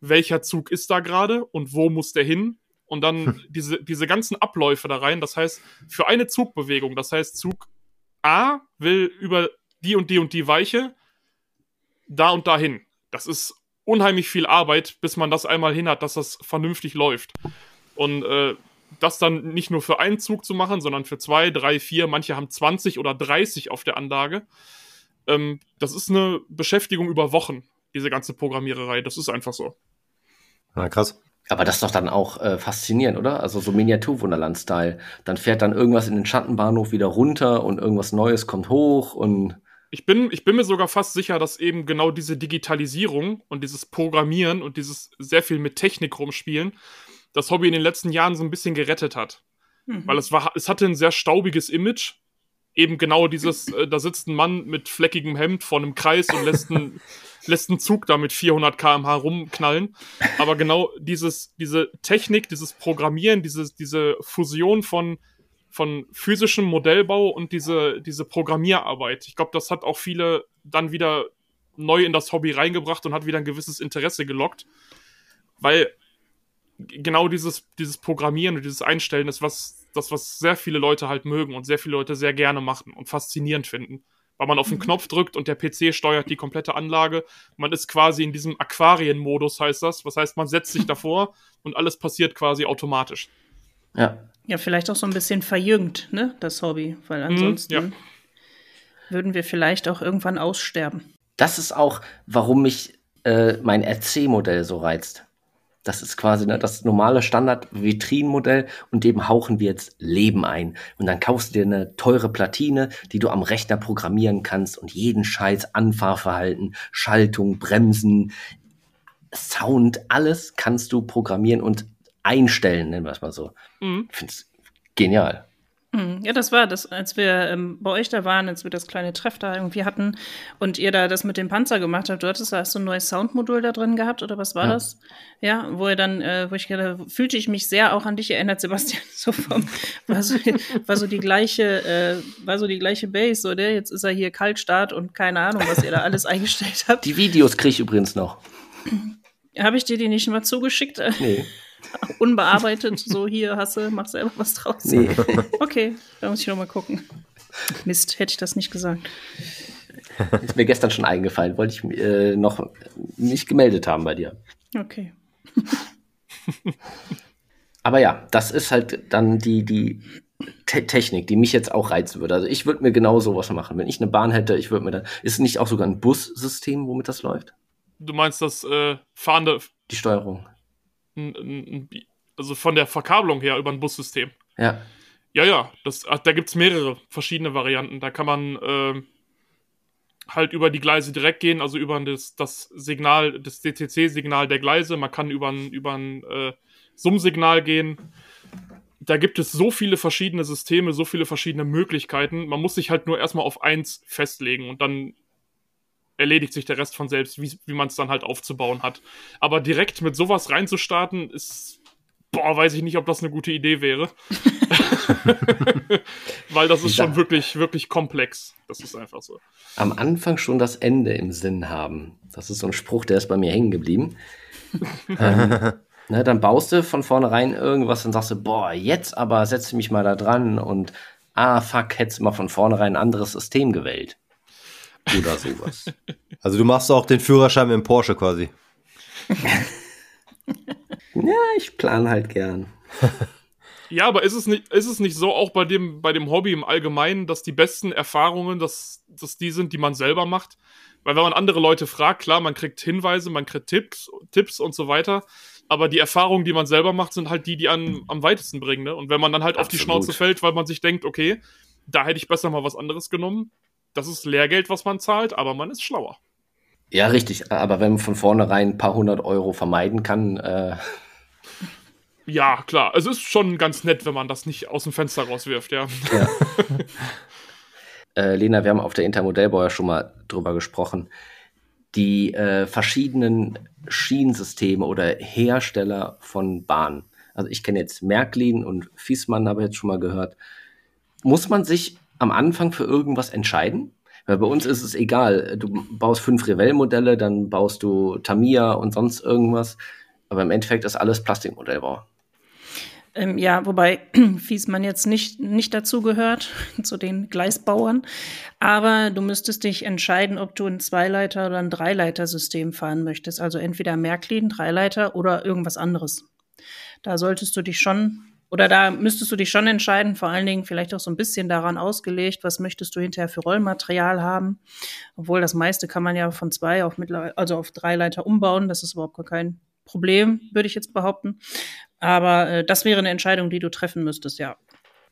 welcher Zug ist da gerade und wo muss der hin. Und dann hm. diese, diese ganzen Abläufe da rein. Das heißt, für eine Zugbewegung, das heißt, Zug A will über die und die und die Weiche da und dahin. Das ist unheimlich viel Arbeit, bis man das einmal hin hat, dass das vernünftig läuft. Und äh, das dann nicht nur für einen Zug zu machen, sondern für zwei, drei, vier, manche haben 20 oder 30 auf der Anlage. Ähm, das ist eine Beschäftigung über Wochen, diese ganze Programmiererei. Das ist einfach so. Na, krass. Aber das ist doch dann auch äh, faszinierend, oder? Also so Miniaturwunderland-Style. Dann fährt dann irgendwas in den Schattenbahnhof wieder runter und irgendwas Neues kommt hoch und. Ich bin, ich bin mir sogar fast sicher, dass eben genau diese Digitalisierung und dieses Programmieren und dieses sehr viel mit Technik rumspielen, das Hobby in den letzten Jahren so ein bisschen gerettet hat. Mhm. Weil es war, es hatte ein sehr staubiges Image. Eben genau dieses, äh, da sitzt ein Mann mit fleckigem Hemd vor einem Kreis und lässt einen, lässt einen Zug da mit 400 km/h rumknallen. Aber genau dieses, diese Technik, dieses Programmieren, diese, diese Fusion von, von physischem Modellbau und diese, diese Programmierarbeit. Ich glaube, das hat auch viele dann wieder neu in das Hobby reingebracht und hat wieder ein gewisses Interesse gelockt. Weil genau dieses, dieses Programmieren und dieses Einstellen ist was, das, was sehr viele Leute halt mögen und sehr viele Leute sehr gerne machen und faszinierend finden. Weil man auf den mhm. Knopf drückt und der PC steuert die komplette Anlage. Man ist quasi in diesem Aquarienmodus, heißt das. Was heißt, man setzt sich davor und alles passiert quasi automatisch. Ja. Ja, vielleicht auch so ein bisschen verjüngt, ne, das Hobby. Weil mhm, ansonsten ja. würden wir vielleicht auch irgendwann aussterben. Das ist auch, warum mich äh, mein RC-Modell so reizt. Das ist quasi ne, das normale Standard-Vitrinenmodell und dem hauchen wir jetzt Leben ein. Und dann kaufst du dir eine teure Platine, die du am Rechner programmieren kannst und jeden Scheiß Anfahrverhalten, Schaltung, Bremsen, Sound, alles kannst du programmieren und einstellen, nennen wir es mal so. Mhm. Ich finde es genial. Hm, ja, das war das, als wir ähm, bei euch da waren, als wir das kleine Treff da irgendwie hatten und ihr da das mit dem Panzer gemacht habt. Du hattest da so ein neues Soundmodul da drin gehabt oder was war ja. das? Ja, wo ihr dann, äh, wo ich gerade fühlte ich mich sehr auch an dich erinnert, Sebastian. So vom, war so, war so die gleiche, äh, war so die gleiche Base, oder? Ne? Jetzt ist er hier Kaltstart und keine Ahnung, was ihr da alles eingestellt habt. Die Videos kriege ich übrigens noch. Habe ich dir die nicht mal zugeschickt? Nee. Unbearbeitet, so hier hasse, mach selber was draus. Nee. Okay, da muss ich noch mal gucken. Mist, hätte ich das nicht gesagt. Ist mir gestern schon eingefallen, wollte ich äh, noch nicht gemeldet haben bei dir. Okay. Aber ja, das ist halt dann die, die Te Technik, die mich jetzt auch reizen würde. Also ich würde mir genau sowas machen. Wenn ich eine Bahn hätte, ich würde mir dann. Ist nicht auch sogar ein Bussystem, womit das läuft? Du meinst das äh, fahrende. Die Steuerung. Also von der Verkabelung her über ein Bussystem. Ja. Ja, ja, das, da gibt es mehrere verschiedene Varianten. Da kann man äh, halt über die Gleise direkt gehen, also über das, das Signal, das DTC-Signal der Gleise. Man kann über ein, über ein äh, Summsignal gehen. Da gibt es so viele verschiedene Systeme, so viele verschiedene Möglichkeiten. Man muss sich halt nur erstmal auf eins festlegen und dann erledigt sich der Rest von selbst, wie, wie man es dann halt aufzubauen hat. Aber direkt mit sowas reinzustarten, ist, boah, weiß ich nicht, ob das eine gute Idee wäre. Weil das ist schon wirklich, wirklich komplex. Das ist einfach so. Am Anfang schon das Ende im Sinn haben. Das ist so ein Spruch, der ist bei mir hängen geblieben. ähm, Ne, dann baust du von vornherein irgendwas und sagst du, boah, jetzt aber setze mich mal da dran und ah, fuck, hättest du mal von vornherein ein anderes System gewählt. Oder sowas. Also du machst auch den Führerschein mit dem Porsche quasi. ja, ich plane halt gern. Ja, aber ist es nicht, ist es nicht so auch bei dem, bei dem Hobby im Allgemeinen, dass die besten Erfahrungen, dass, dass die sind, die man selber macht? Weil wenn man andere Leute fragt, klar, man kriegt Hinweise, man kriegt Tipps, Tipps und so weiter aber die Erfahrungen, die man selber macht, sind halt die, die an, am weitesten bringen. Ne? Und wenn man dann halt Absolut. auf die Schnauze fällt, weil man sich denkt, okay, da hätte ich besser mal was anderes genommen, das ist Lehrgeld, was man zahlt, aber man ist schlauer. Ja, richtig. Aber wenn man von vornherein ein paar hundert Euro vermeiden kann. Äh ja, klar. Es ist schon ganz nett, wenn man das nicht aus dem Fenster rauswirft, ja. ja. äh, Lena, wir haben auf der Intermodellbau ja schon mal drüber gesprochen die äh, verschiedenen Schienensysteme oder Hersteller von Bahnen. Also ich kenne jetzt Märklin und Fiesmann, habe ich jetzt schon mal gehört. Muss man sich am Anfang für irgendwas entscheiden? Weil bei uns ist es egal. Du baust fünf Revell-Modelle, dann baust du Tamiya und sonst irgendwas. Aber im Endeffekt ist alles Plastikmodellbau. Ähm, ja, wobei Fiesmann jetzt nicht, nicht dazu gehört, zu den Gleisbauern. Aber du müsstest dich entscheiden, ob du ein Zweileiter- oder ein Dreileiter-System fahren möchtest. Also entweder Märklin, Dreileiter oder irgendwas anderes. Da solltest du dich schon, oder da müsstest du dich schon entscheiden, vor allen Dingen vielleicht auch so ein bisschen daran ausgelegt, was möchtest du hinterher für Rollmaterial haben. Obwohl das meiste kann man ja von zwei auf mittlerweile, also auf Dreileiter umbauen. Das ist überhaupt gar kein Problem, würde ich jetzt behaupten. Aber äh, das wäre eine Entscheidung, die du treffen müsstest, ja.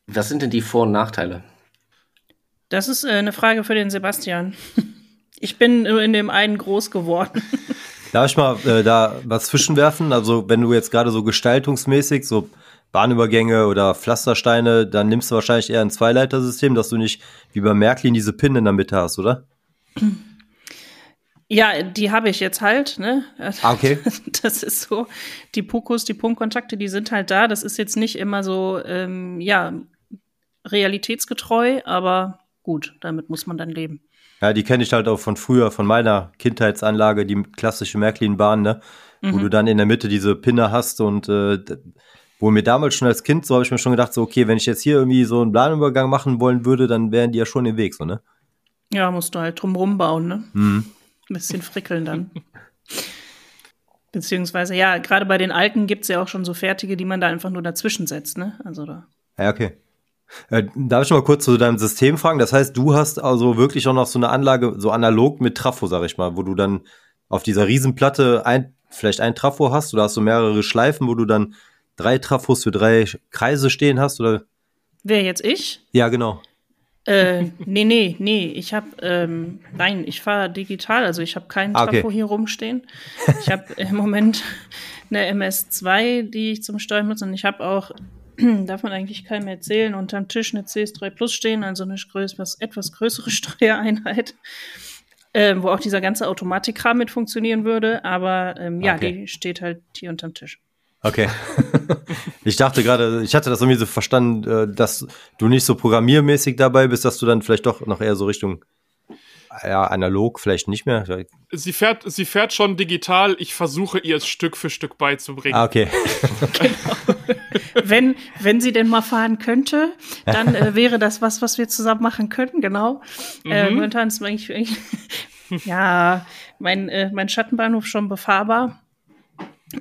Was sind denn die Vor- und Nachteile? Das ist äh, eine Frage für den Sebastian. Ich bin nur in dem einen groß geworden. Darf ich mal äh, da was zwischenwerfen? Also, wenn du jetzt gerade so gestaltungsmäßig, so Bahnübergänge oder Pflastersteine, dann nimmst du wahrscheinlich eher ein Zweileitersystem, dass du nicht wie bei Märklin diese Pin in der Mitte hast, oder? Ja, die habe ich jetzt halt, ne? Ah, okay. Das ist so. Die Pukos, die Punktkontakte, die sind halt da. Das ist jetzt nicht immer so, ähm, ja, realitätsgetreu, aber gut, damit muss man dann leben. Ja, die kenne ich halt auch von früher, von meiner Kindheitsanlage, die klassische Märklin-Bahn, ne? Mhm. Wo du dann in der Mitte diese Pinne hast und äh, wo mir damals schon als Kind, so habe ich mir schon gedacht, so, okay, wenn ich jetzt hier irgendwie so einen Planübergang machen wollen würde, dann wären die ja schon im Weg, so, ne? Ja, musst du halt drumrum bauen, ne? Mhm. Ein bisschen frickeln dann. Beziehungsweise, ja, gerade bei den alten gibt es ja auch schon so fertige, die man da einfach nur dazwischen setzt, ne? Also da. Ja, okay. Äh, darf ich mal kurz zu deinem System fragen? Das heißt, du hast also wirklich auch noch so eine Anlage, so analog mit Trafo, sag ich mal, wo du dann auf dieser Riesenplatte ein, vielleicht ein Trafo hast oder hast du mehrere Schleifen, wo du dann drei Trafos für drei Kreise stehen hast, oder? Wer jetzt ich? Ja, genau. Äh, nee, nee, nee. Ich habe, ähm, nein, ich fahre digital, also ich habe keinen ah, okay. Trafo hier rumstehen. Ich habe im Moment eine MS2, die ich zum Steuern nutze und ich habe auch, darf man eigentlich keinem erzählen, unterm Tisch eine CS3 Plus stehen, also eine größ was, etwas größere Steuereinheit. Äh, wo auch dieser ganze Automatikkram mit funktionieren würde, aber ähm, ja, okay. die steht halt hier unterm Tisch. Okay. ich dachte gerade, ich hatte das irgendwie so verstanden, äh, dass du nicht so programmiermäßig dabei bist, dass du dann vielleicht doch noch eher so Richtung ja, analog vielleicht nicht mehr. Sie fährt, sie fährt schon digital. Ich versuche ihr es Stück für Stück beizubringen. Ah, okay. genau. wenn, wenn sie denn mal fahren könnte, dann äh, wäre das was, was wir zusammen machen könnten, genau. Äh, mhm. Äh, momentan ist eigentlich, ja, mein, äh, mein Schattenbahnhof schon befahrbar.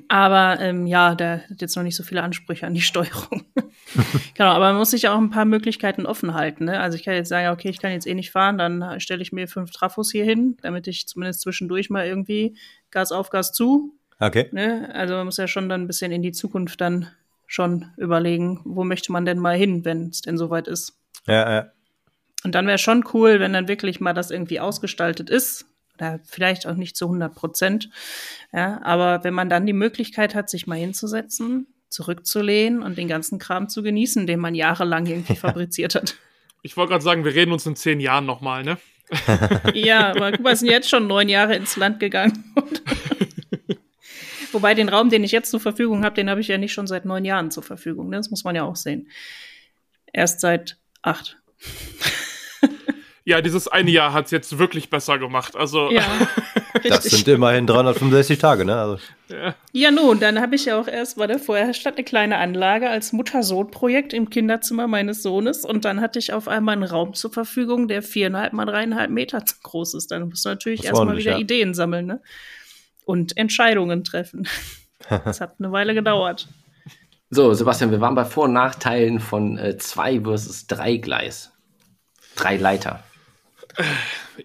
Aber ähm, ja, der hat jetzt noch nicht so viele Ansprüche an die Steuerung. genau, aber man muss sich auch ein paar Möglichkeiten offen halten. Ne? Also ich kann jetzt sagen, okay, ich kann jetzt eh nicht fahren, dann stelle ich mir fünf Trafos hier hin, damit ich zumindest zwischendurch mal irgendwie Gas auf, Gas zu. Okay. Ne? Also man muss ja schon dann ein bisschen in die Zukunft dann schon überlegen, wo möchte man denn mal hin, wenn es denn soweit ist. Ja, ja. Und dann wäre schon cool, wenn dann wirklich mal das irgendwie ausgestaltet ist. Oder vielleicht auch nicht zu 100 Prozent. Ja, aber wenn man dann die Möglichkeit hat, sich mal hinzusetzen, zurückzulehnen und den ganzen Kram zu genießen, den man jahrelang irgendwie fabriziert hat. Ich wollte gerade sagen, wir reden uns in zehn Jahren nochmal, ne? ja, aber guck mal, sind jetzt schon neun Jahre ins Land gegangen. Wobei den Raum, den ich jetzt zur Verfügung habe, den habe ich ja nicht schon seit neun Jahren zur Verfügung. Ne? Das muss man ja auch sehen. Erst seit acht. Ja, dieses eine Jahr hat es jetzt wirklich besser gemacht. Also. Ja, das sind immerhin 365 Tage, ne? Also. Ja. ja, nun, dann habe ich ja auch erst, war da vorher statt eine kleine Anlage als Mutter-Sohn-Projekt im Kinderzimmer meines Sohnes und dann hatte ich auf einmal einen Raum zur Verfügung, der viereinhalb mal dreieinhalb Meter groß ist. Dann musst du natürlich erstmal wieder ja. Ideen sammeln, ne? Und Entscheidungen treffen. das hat eine Weile gedauert. So, Sebastian, wir waren bei Vor- und Nachteilen von äh, zwei versus drei Gleis. Drei Leiter.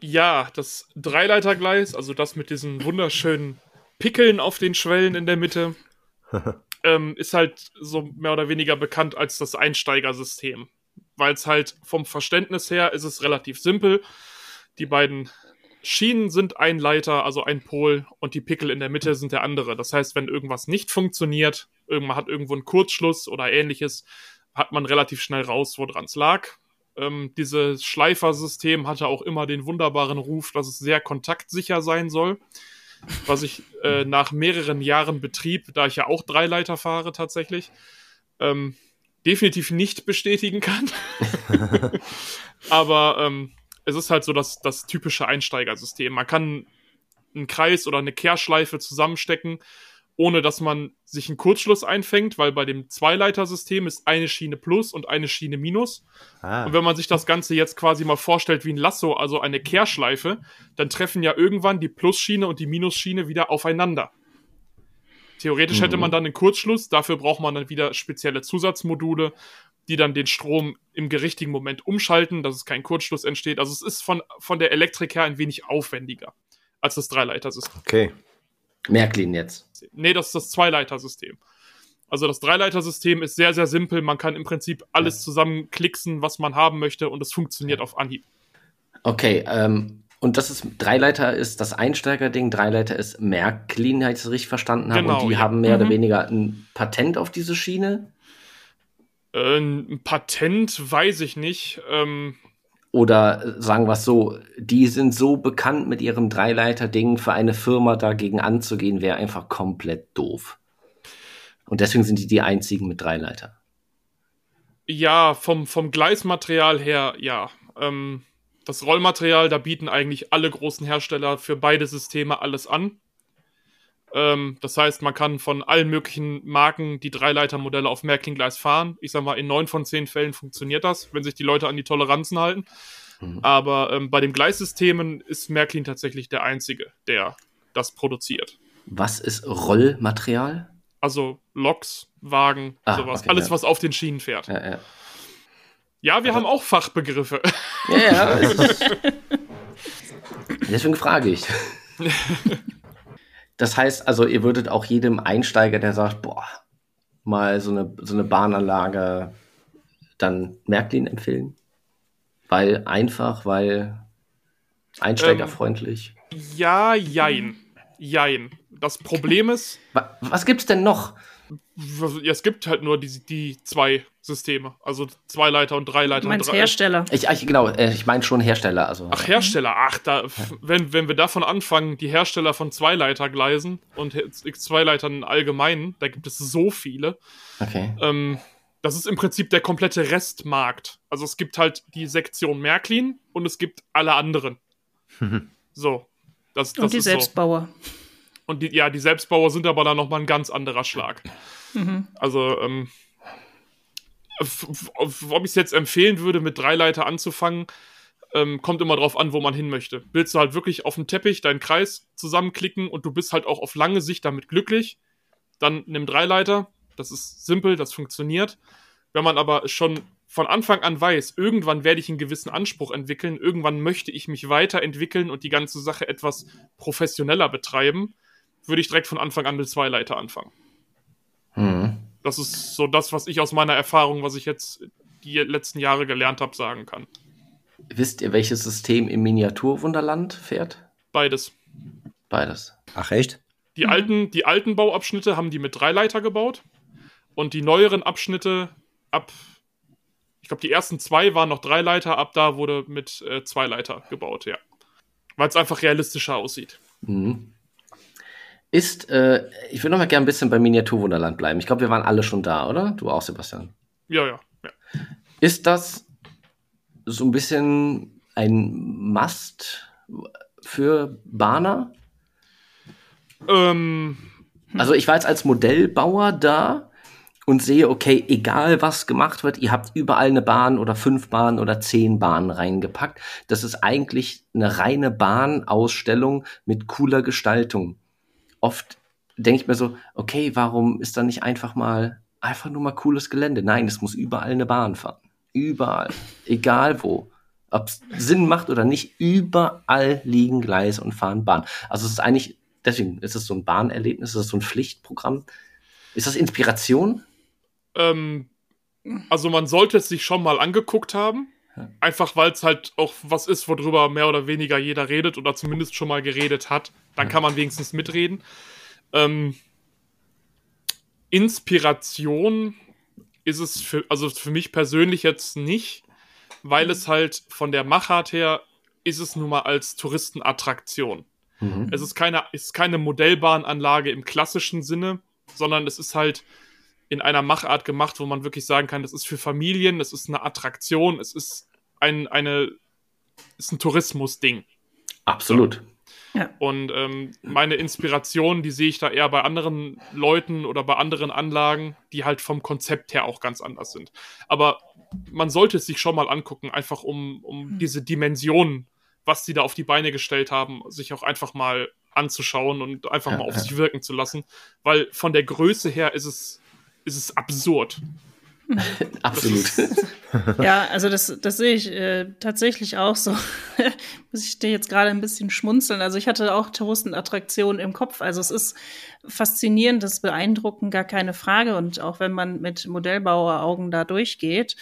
Ja, das Dreileitergleis, also das mit diesen wunderschönen Pickeln auf den Schwellen in der Mitte, ähm, ist halt so mehr oder weniger bekannt als das Einsteigersystem. Weil es halt vom Verständnis her ist es relativ simpel. Die beiden Schienen sind ein Leiter, also ein Pol, und die Pickel in der Mitte sind der andere. Das heißt, wenn irgendwas nicht funktioniert, irgendwann hat irgendwo einen Kurzschluss oder ähnliches, hat man relativ schnell raus, woran es lag. Ähm, dieses Schleifersystem hatte auch immer den wunderbaren Ruf, dass es sehr kontaktsicher sein soll. Was ich äh, nach mehreren Jahren Betrieb, da ich ja auch Dreileiter fahre tatsächlich, ähm, definitiv nicht bestätigen kann. Aber ähm, es ist halt so das, das typische Einsteigersystem. Man kann einen Kreis oder eine Kehrschleife zusammenstecken ohne dass man sich einen Kurzschluss einfängt, weil bei dem Zweileitersystem ist eine Schiene plus und eine Schiene minus. Ah. Und wenn man sich das Ganze jetzt quasi mal vorstellt wie ein Lasso, also eine Kehrschleife, dann treffen ja irgendwann die Plusschiene und die Minusschiene wieder aufeinander. Theoretisch mhm. hätte man dann einen Kurzschluss, dafür braucht man dann wieder spezielle Zusatzmodule, die dann den Strom im gerichtigen Moment umschalten, dass es kein Kurzschluss entsteht. Also es ist von, von der Elektrik her ein wenig aufwendiger als das Dreileitersystem. Okay. Märklin jetzt. Nee, das ist das Zweileitersystem. Also das Dreileitersystem ist sehr, sehr simpel. Man kann im Prinzip alles zusammenklicksen, was man haben möchte und es funktioniert auf Anhieb. Okay, ähm, und das ist, Dreileiter ist das Einsteigerding, Dreileiter ist Märklin, wenn ich das richtig verstanden habe. Genau, und die ja. haben mehr mhm. oder weniger ein Patent auf diese Schiene? Äh, ein Patent weiß ich nicht. Ähm, oder äh, sagen wir es so, die sind so bekannt mit ihrem Dreileiter-Ding, für eine Firma dagegen anzugehen, wäre einfach komplett doof. Und deswegen sind die die einzigen mit Dreileiter. Ja, vom, vom Gleismaterial her, ja. Ähm, das Rollmaterial, da bieten eigentlich alle großen Hersteller für beide Systeme alles an. Ähm, das heißt, man kann von allen möglichen Marken die Dreileitermodelle auf Märklin-Gleis fahren. Ich sag mal, in neun von zehn Fällen funktioniert das, wenn sich die Leute an die Toleranzen halten. Mhm. Aber ähm, bei den Gleissystemen ist Märklin tatsächlich der einzige, der das produziert. Was ist Rollmaterial? Also Loks, Wagen, ah, sowas. Okay, Alles, ja. was auf den Schienen fährt. Ja, ja. ja wir Aber haben auch Fachbegriffe. Ja, ja. Deswegen frage ich. Das heißt also, ihr würdet auch jedem Einsteiger, der sagt, boah, mal so eine, so eine Bahnanlage, dann Märklin empfehlen? Weil einfach, weil einsteigerfreundlich. Ähm, ja, jein. Jein. Das Problem ist. Was gibt's denn noch? Es gibt halt nur die, die zwei Systeme. Also zwei Leiter und drei Leiter. Du meinst Hersteller? Ich, ich, genau, äh, ich meine schon Hersteller. Also. Ach, Hersteller. Ach, da, wenn, wenn wir davon anfangen, die Hersteller von Zweileitergleisen und X2-Leitern allgemein, da gibt es so viele. Okay. Ähm, das ist im Prinzip der komplette Restmarkt. Also es gibt halt die Sektion Märklin und es gibt alle anderen. so. Das, das und die Selbstbauer. So. Und die, ja, die Selbstbauer sind aber dann nochmal ein ganz anderer Schlag. Mhm. Also, ähm, ob ich es jetzt empfehlen würde, mit Dreileiter anzufangen, ähm, kommt immer drauf an, wo man hin möchte. Willst du halt wirklich auf dem Teppich deinen Kreis zusammenklicken und du bist halt auch auf lange Sicht damit glücklich, dann nimm Dreileiter. Das ist simpel, das funktioniert. Wenn man aber schon von Anfang an weiß, irgendwann werde ich einen gewissen Anspruch entwickeln, irgendwann möchte ich mich weiterentwickeln und die ganze Sache etwas professioneller betreiben, würde ich direkt von Anfang an mit Zweileiter anfangen. Das ist so das, was ich aus meiner Erfahrung, was ich jetzt die letzten Jahre gelernt habe, sagen kann. Wisst ihr, welches System im Miniaturwunderland fährt? Beides. Beides. Ach, echt? Die, alten, die alten Bauabschnitte haben die mit Dreileiter gebaut und die neueren Abschnitte ab, ich glaube, die ersten zwei waren noch Dreileiter, ab da wurde mit äh, Zweileiter gebaut, ja. Weil es einfach realistischer aussieht. Mhm. Ist, äh, ich will noch mal gerne ein bisschen beim Miniaturwunderland bleiben. Ich glaube, wir waren alle schon da, oder? Du auch, Sebastian. Ja, ja, ja. Ist das so ein bisschen ein Must für Bahner? Ähm. Also ich war jetzt als Modellbauer da und sehe, okay, egal was gemacht wird, ihr habt überall eine Bahn oder fünf Bahnen oder zehn Bahnen reingepackt. Das ist eigentlich eine reine Bahnausstellung mit cooler Gestaltung oft denke ich mir so, okay, warum ist da nicht einfach mal, einfach nur mal cooles Gelände? Nein, es muss überall eine Bahn fahren. Überall. Egal wo. Ob es Sinn macht oder nicht, überall liegen Gleise und fahren Bahn. Also es ist eigentlich, deswegen ist es so ein Bahnerlebnis, ist es so ein Pflichtprogramm. Ist das Inspiration? Ähm, also man sollte es sich schon mal angeguckt haben. Einfach weil es halt auch was ist, worüber mehr oder weniger jeder redet oder zumindest schon mal geredet hat. Dann kann man wenigstens mitreden. Ähm, Inspiration ist es für, also für mich persönlich jetzt nicht, weil es halt von der Machart her ist es nun mal als Touristenattraktion. Mhm. Es ist keine, ist keine Modellbahnanlage im klassischen Sinne, sondern es ist halt in einer Machart gemacht, wo man wirklich sagen kann, das ist für Familien, das ist eine Attraktion, es ist ein, eine, ist ein Tourismusding. Absolut. Ja. Und ähm, meine Inspiration, die sehe ich da eher bei anderen Leuten oder bei anderen Anlagen, die halt vom Konzept her auch ganz anders sind. Aber man sollte es sich schon mal angucken, einfach um, um mhm. diese Dimensionen, was sie da auf die Beine gestellt haben, sich auch einfach mal anzuschauen und einfach ja, mal auf ja. sich wirken zu lassen. Weil von der Größe her ist es ist es absurd. Absolut. ja, also das, das sehe ich äh, tatsächlich auch so. Muss ich dir jetzt gerade ein bisschen schmunzeln. Also ich hatte auch Touristenattraktionen im Kopf. Also es ist faszinierend, das ist beeindruckend, gar keine Frage. Und auch wenn man mit Modellbaueraugen da durchgeht,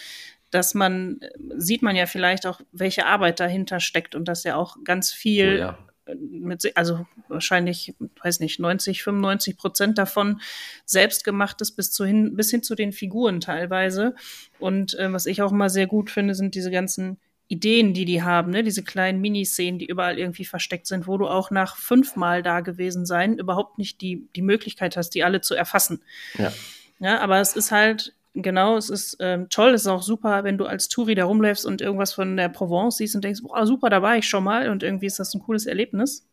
dass man, sieht man ja vielleicht auch, welche Arbeit dahinter steckt und dass ja auch ganz viel oh ja mit, also wahrscheinlich, weiß nicht, 90, 95 Prozent davon selbstgemachtes bis, zu hin, bis hin zu den Figuren teilweise. Und äh, was ich auch immer sehr gut finde, sind diese ganzen Ideen, die die haben, ne? diese kleinen Miniszenen, die überall irgendwie versteckt sind, wo du auch nach fünfmal da gewesen sein überhaupt nicht die, die Möglichkeit hast, die alle zu erfassen. Ja. ja aber es ist halt Genau, es ist ähm, toll, es ist auch super, wenn du als Touri da rumläufst und irgendwas von der Provence siehst und denkst, boah, super, da war ich schon mal und irgendwie ist das ein cooles Erlebnis.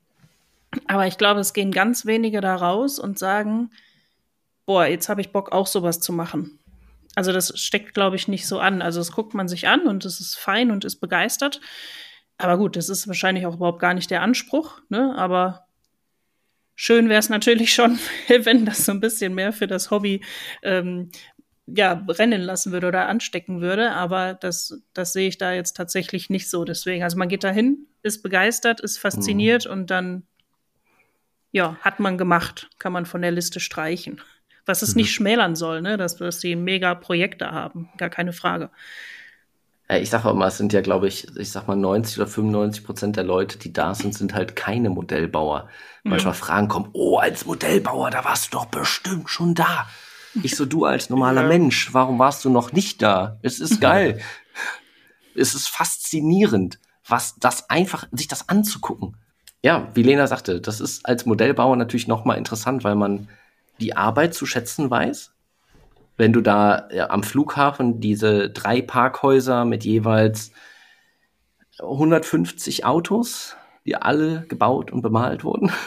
Aber ich glaube, es gehen ganz wenige da raus und sagen, boah, jetzt habe ich Bock, auch sowas zu machen. Also das steckt, glaube ich, nicht so an. Also das guckt man sich an und es ist fein und ist begeistert. Aber gut, das ist wahrscheinlich auch überhaupt gar nicht der Anspruch, ne? Aber schön wäre es natürlich schon, wenn das so ein bisschen mehr für das Hobby ähm, ja, brennen lassen würde oder anstecken würde. Aber das, das sehe ich da jetzt tatsächlich nicht so. Deswegen, also man geht da hin, ist begeistert, ist fasziniert mhm. und dann, ja, hat man gemacht, kann man von der Liste streichen. Was es mhm. nicht schmälern soll, ne, dass, dass sie mega Projekte haben, gar keine Frage. Ich sage mal, es sind ja, glaube ich, ich sag mal 90 oder 95 Prozent der Leute, die da sind, sind halt keine Modellbauer. Manchmal mhm. Fragen kommen, oh, als Modellbauer, da warst du doch bestimmt schon da. Ich so, du als normaler ja. Mensch, warum warst du noch nicht da? Es ist geil. es ist faszinierend, was das einfach, sich das anzugucken. Ja, wie Lena sagte, das ist als Modellbauer natürlich nochmal interessant, weil man die Arbeit zu schätzen weiß. Wenn du da ja, am Flughafen diese drei Parkhäuser mit jeweils 150 Autos, die alle gebaut und bemalt wurden.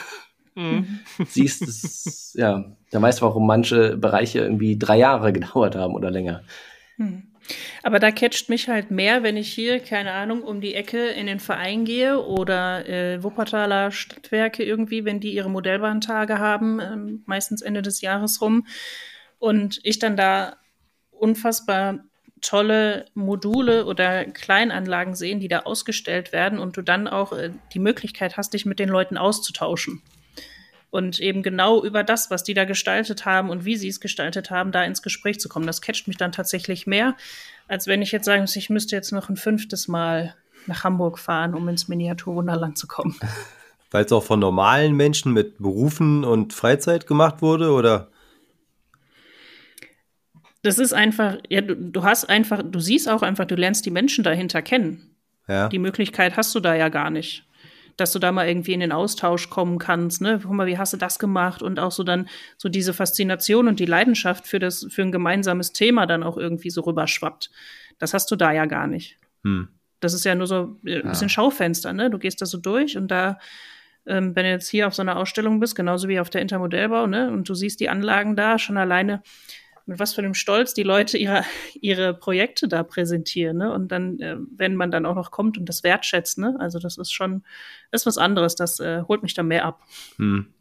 Mhm. Siehst es, ja, da weißt du, warum manche Bereiche irgendwie drei Jahre gedauert haben oder länger. Mhm. Aber da catcht mich halt mehr, wenn ich hier, keine Ahnung, um die Ecke in den Verein gehe oder äh, Wuppertaler Stadtwerke irgendwie, wenn die ihre Modellbahntage haben, äh, meistens Ende des Jahres rum. Und ich dann da unfassbar tolle Module oder Kleinanlagen sehen, die da ausgestellt werden und du dann auch äh, die Möglichkeit hast, dich mit den Leuten auszutauschen und eben genau über das, was die da gestaltet haben und wie sie es gestaltet haben, da ins Gespräch zu kommen. Das catcht mich dann tatsächlich mehr, als wenn ich jetzt sagen muss, ich müsste jetzt noch ein fünftes Mal nach Hamburg fahren, um ins Miniaturwunderland zu kommen. Weil es auch von normalen Menschen mit Berufen und Freizeit gemacht wurde, oder? Das ist einfach, ja, du, du hast einfach, du siehst auch einfach, du lernst die Menschen dahinter kennen. Ja. Die Möglichkeit hast du da ja gar nicht dass du da mal irgendwie in den Austausch kommen kannst, ne? Guck mal, wie hast du das gemacht? Und auch so dann so diese Faszination und die Leidenschaft für das, für ein gemeinsames Thema dann auch irgendwie so rüberschwappt. Das hast du da ja gar nicht. Hm. Das ist ja nur so äh, ein bisschen ja. Schaufenster, ne? Du gehst da so durch und da, ähm, wenn du jetzt hier auf so einer Ausstellung bist, genauso wie auf der Intermodellbau, ne? Und du siehst die Anlagen da schon alleine, mit was für einem Stolz die Leute ihre, ihre Projekte da präsentieren. Ne? Und dann, äh, wenn man dann auch noch kommt und das wertschätzt, ne? also das ist schon, ist was anderes, das äh, holt mich da mehr ab. Hm.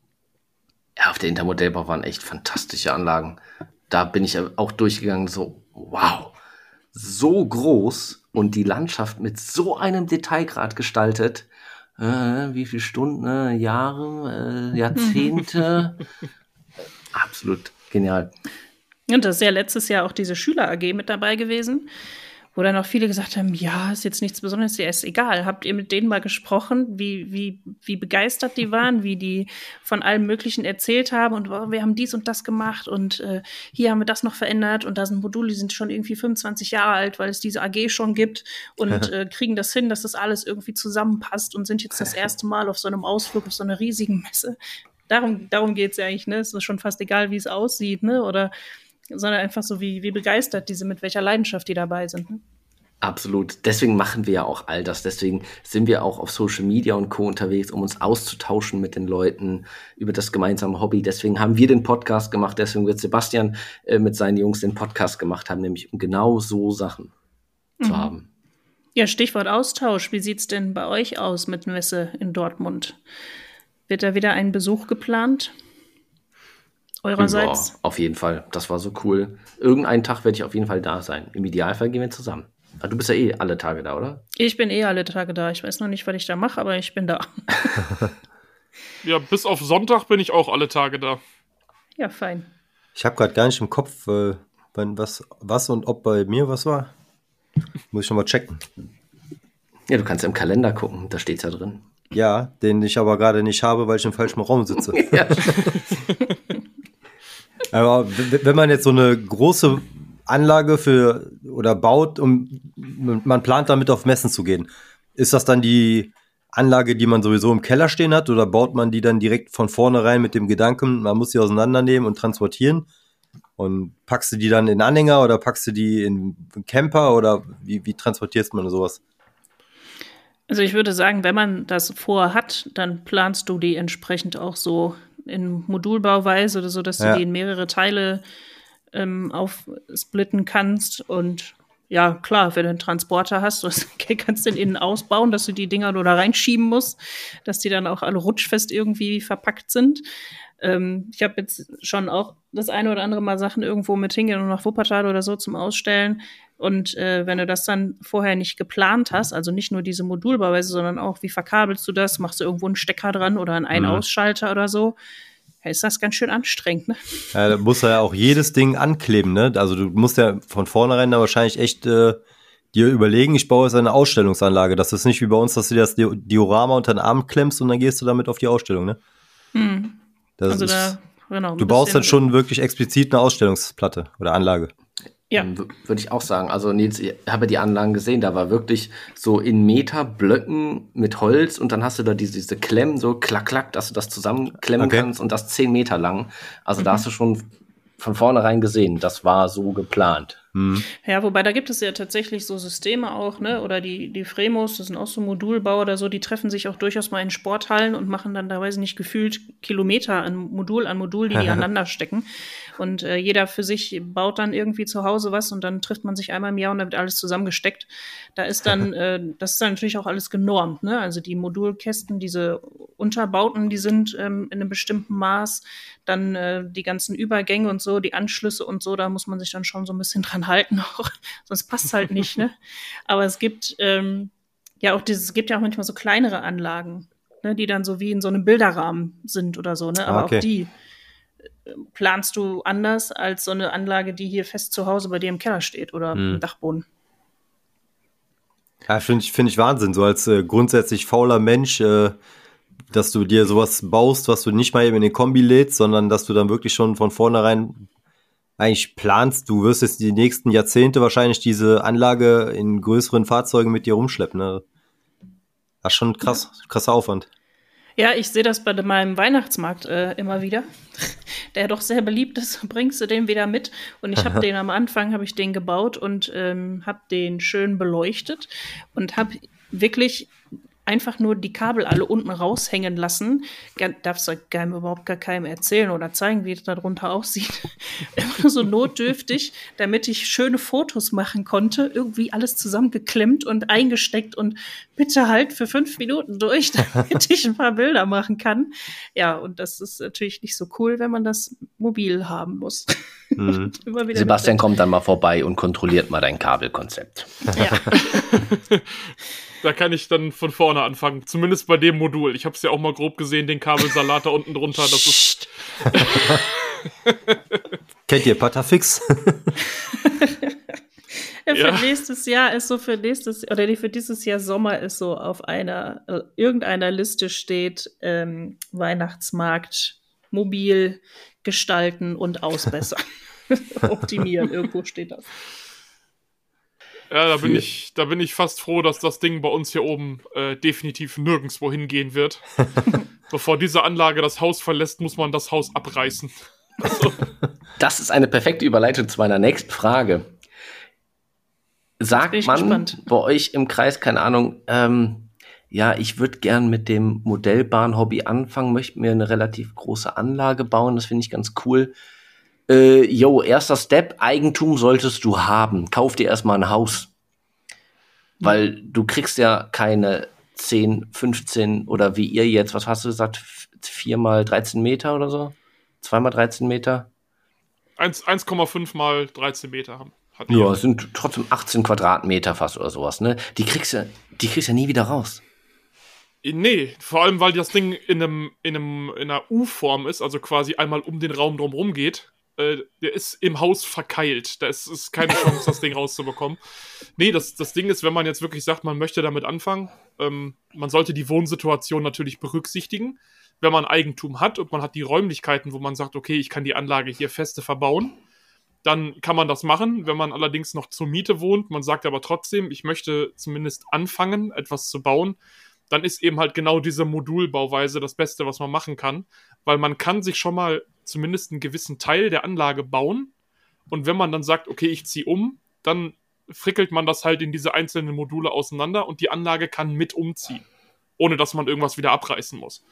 Ja, auf der Intermodellbau waren echt fantastische Anlagen. Da bin ich auch durchgegangen, so, wow, so groß und die Landschaft mit so einem Detailgrad gestaltet. Äh, wie viele Stunden, äh, Jahre, äh, Jahrzehnte. Absolut genial. Und das ist ja letztes Jahr auch diese Schüler AG mit dabei gewesen, wo dann auch viele gesagt haben, ja, ist jetzt nichts Besonderes, ja, ist egal. Habt ihr mit denen mal gesprochen, wie, wie, wie begeistert die waren, wie die von allem Möglichen erzählt haben und oh, wir haben dies und das gemacht und äh, hier haben wir das noch verändert und da sind Module, die sind schon irgendwie 25 Jahre alt, weil es diese AG schon gibt und äh, kriegen das hin, dass das alles irgendwie zusammenpasst und sind jetzt das erste Mal auf so einem Ausflug auf so einer riesigen Messe. Darum, darum geht es ja eigentlich, ne? Es ist schon fast egal, wie es aussieht, ne? Oder sondern einfach so, wie, wie begeistert diese, mit welcher Leidenschaft die dabei sind. Ne? Absolut. Deswegen machen wir ja auch all das. Deswegen sind wir auch auf Social Media und Co. unterwegs, um uns auszutauschen mit den Leuten über das gemeinsame Hobby. Deswegen haben wir den Podcast gemacht. Deswegen wird Sebastian äh, mit seinen Jungs den Podcast gemacht haben, nämlich um genau so Sachen mhm. zu haben. Ja, Stichwort Austausch. Wie sieht es denn bei euch aus mit Messe in Dortmund? Wird da wieder ein Besuch geplant? Eurerseits? Ja, auf jeden Fall. Das war so cool. Irgendeinen Tag werde ich auf jeden Fall da sein. Im Idealfall gehen wir zusammen. Aber du bist ja eh alle Tage da, oder? Ich bin eh alle Tage da. Ich weiß noch nicht, was ich da mache, aber ich bin da. ja, bis auf Sonntag bin ich auch alle Tage da. Ja, fein. Ich habe gerade gar nicht im Kopf, äh, was, was und ob bei mir was war. Muss ich schon mal checken. Ja, du kannst im Kalender gucken, da steht es ja drin. Ja, den ich aber gerade nicht habe, weil ich im falschen Raum sitze. ja. Aber wenn man jetzt so eine große Anlage für oder baut und man plant damit auf Messen zu gehen, ist das dann die Anlage, die man sowieso im Keller stehen hat, oder baut man die dann direkt von vornherein mit dem Gedanken, man muss sie auseinandernehmen und transportieren? Und packst du die dann in Anhänger oder packst du die in Camper oder wie, wie transportierst man sowas? Also ich würde sagen, wenn man das vorhat, dann planst du die entsprechend auch so in Modulbauweise oder so, dass ja. du die in mehrere Teile ähm, aufsplitten kannst. Und ja, klar, wenn du einen Transporter hast, kannst du den innen ausbauen, dass du die Dinger nur da reinschieben musst, dass die dann auch alle rutschfest irgendwie verpackt sind. Ähm, ich habe jetzt schon auch das eine oder andere Mal Sachen irgendwo mit hingehen und nach Wuppertal oder so zum Ausstellen. Und äh, wenn du das dann vorher nicht geplant hast, also nicht nur diese Modulbauweise, sondern auch, wie verkabelst du das? Machst du irgendwo einen Stecker dran oder einen Ein-Ausschalter mhm. oder so? Ist das ganz schön anstrengend, ne? Ja, da muss ja auch jedes Ding ankleben, ne? Also du musst ja von vornherein da wahrscheinlich echt äh, dir überlegen, ich baue jetzt eine Ausstellungsanlage. Das ist nicht wie bei uns, dass du dir das Diorama unter den Arm klemmst und dann gehst du damit auf die Ausstellung, ne? Mhm. also ist, da, genau. Du baust dann schon wirklich explizit eine Ausstellungsplatte oder Anlage. Ja. Ähm, würde ich auch sagen. Also Nils, ich habe die Anlagen gesehen, da war wirklich so in Meter Blöcken mit Holz und dann hast du da diese, diese Klemmen, so klack, klack, dass du das zusammenklemmen okay. kannst und das zehn Meter lang. Also mhm. da hast du schon von vornherein gesehen, das war so geplant. Mhm. Ja, wobei da gibt es ja tatsächlich so Systeme auch, ne? Oder die, die Fremos, das sind auch so Modulbauer oder so, die treffen sich auch durchaus mal in Sporthallen und machen dann teilweise nicht gefühlt Kilometer an Modul an Modul, die die aneinander stecken. Und äh, jeder für sich baut dann irgendwie zu Hause was und dann trifft man sich einmal im Jahr und dann wird alles zusammengesteckt. Da ist dann, äh, das ist dann natürlich auch alles genormt, ne? Also die Modulkästen, diese Unterbauten, die sind ähm, in einem bestimmten Maß, dann äh, die ganzen Übergänge und so, die Anschlüsse und so, da muss man sich dann schon so ein bisschen dran halten, auch, sonst passt halt nicht, ne? Aber es gibt ähm, ja auch dieses, es gibt ja auch manchmal so kleinere Anlagen, ne, die dann so wie in so einem Bilderrahmen sind oder so, ne? Aber ah, okay. auch die planst du anders als so eine Anlage, die hier fest zu Hause bei dir im Keller steht oder hm. im Dachboden. Ja, finde ich, find ich Wahnsinn, so als äh, grundsätzlich fauler Mensch, äh, dass du dir sowas baust, was du nicht mal eben in den Kombi lädst, sondern dass du dann wirklich schon von vornherein eigentlich planst, du wirst jetzt die nächsten Jahrzehnte wahrscheinlich diese Anlage in größeren Fahrzeugen mit dir rumschleppen. Ne? Das ist schon krass, ja. krasser Aufwand. Ja, ich sehe das bei meinem Weihnachtsmarkt äh, immer wieder. Der doch sehr beliebt ist, bringst du den wieder mit. Und ich habe den am Anfang, habe ich den gebaut und ähm, habe den schön beleuchtet und habe wirklich einfach nur die Kabel alle unten raushängen lassen. Darfst du keinem überhaupt gar keinem erzählen oder zeigen, wie das da drunter aussieht. Immer so notdürftig, damit ich schöne Fotos machen konnte. Irgendwie alles zusammengeklemmt und eingesteckt und bitte halt für fünf Minuten durch, damit ich ein paar Bilder machen kann. Ja, und das ist natürlich nicht so cool, wenn man das mobil haben muss. Mhm. Sebastian kommt dann mal vorbei und kontrolliert mal dein Kabelkonzept. Ja. da kann ich dann von vorne anfangen. Zumindest bei dem Modul. Ich habe es ja auch mal grob gesehen, den Kabelsalat da unten drunter. Das ist. Kennt ihr Patafix? ja, für ja. nächstes Jahr ist so für nächstes oder für dieses Jahr Sommer ist so auf einer äh, irgendeiner Liste steht ähm, Weihnachtsmarkt mobil gestalten und ausbessern. Optimieren, irgendwo steht das. Ja, da bin, ich, da bin ich fast froh, dass das Ding bei uns hier oben äh, definitiv nirgendwo hingehen wird. Bevor diese Anlage das Haus verlässt, muss man das Haus abreißen. Also. Das ist eine perfekte Überleitung zu meiner nächsten Frage. Sagt man gespannt. bei euch im Kreis, keine Ahnung, ähm, ja, ich würde gern mit dem Modellbahn-Hobby anfangen, möchte mir eine relativ große Anlage bauen, das finde ich ganz cool. Äh, yo, erster Step, Eigentum solltest du haben. Kauf dir erstmal ein Haus. Weil du kriegst ja keine 10, 15 oder wie ihr jetzt, was hast du gesagt, 4 mal 13 Meter oder so? 2 mal 13 Meter? 1,5 mal 13 Meter haben. Ja, es sind trotzdem 18 Quadratmeter fast oder sowas, ne? Die kriegst du, die kriegst ja nie wieder raus. Nee, vor allem, weil das Ding in einem, in einem, in einer U-Form ist, also quasi einmal um den Raum drumherum geht äh, der ist im Haus verkeilt. Da ist, ist keine Chance, das Ding rauszubekommen. Nee, das, das Ding ist, wenn man jetzt wirklich sagt, man möchte damit anfangen, ähm, man sollte die Wohnsituation natürlich berücksichtigen. Wenn man Eigentum hat und man hat die Räumlichkeiten, wo man sagt, okay, ich kann die Anlage hier feste verbauen, dann kann man das machen. Wenn man allerdings noch zur Miete wohnt, man sagt aber trotzdem, ich möchte zumindest anfangen, etwas zu bauen, dann ist eben halt genau diese Modulbauweise das Beste, was man machen kann, weil man kann sich schon mal zumindest einen gewissen Teil der Anlage bauen und wenn man dann sagt, okay, ich ziehe um, dann frickelt man das halt in diese einzelnen Module auseinander und die Anlage kann mit umziehen, ohne dass man irgendwas wieder abreißen muss.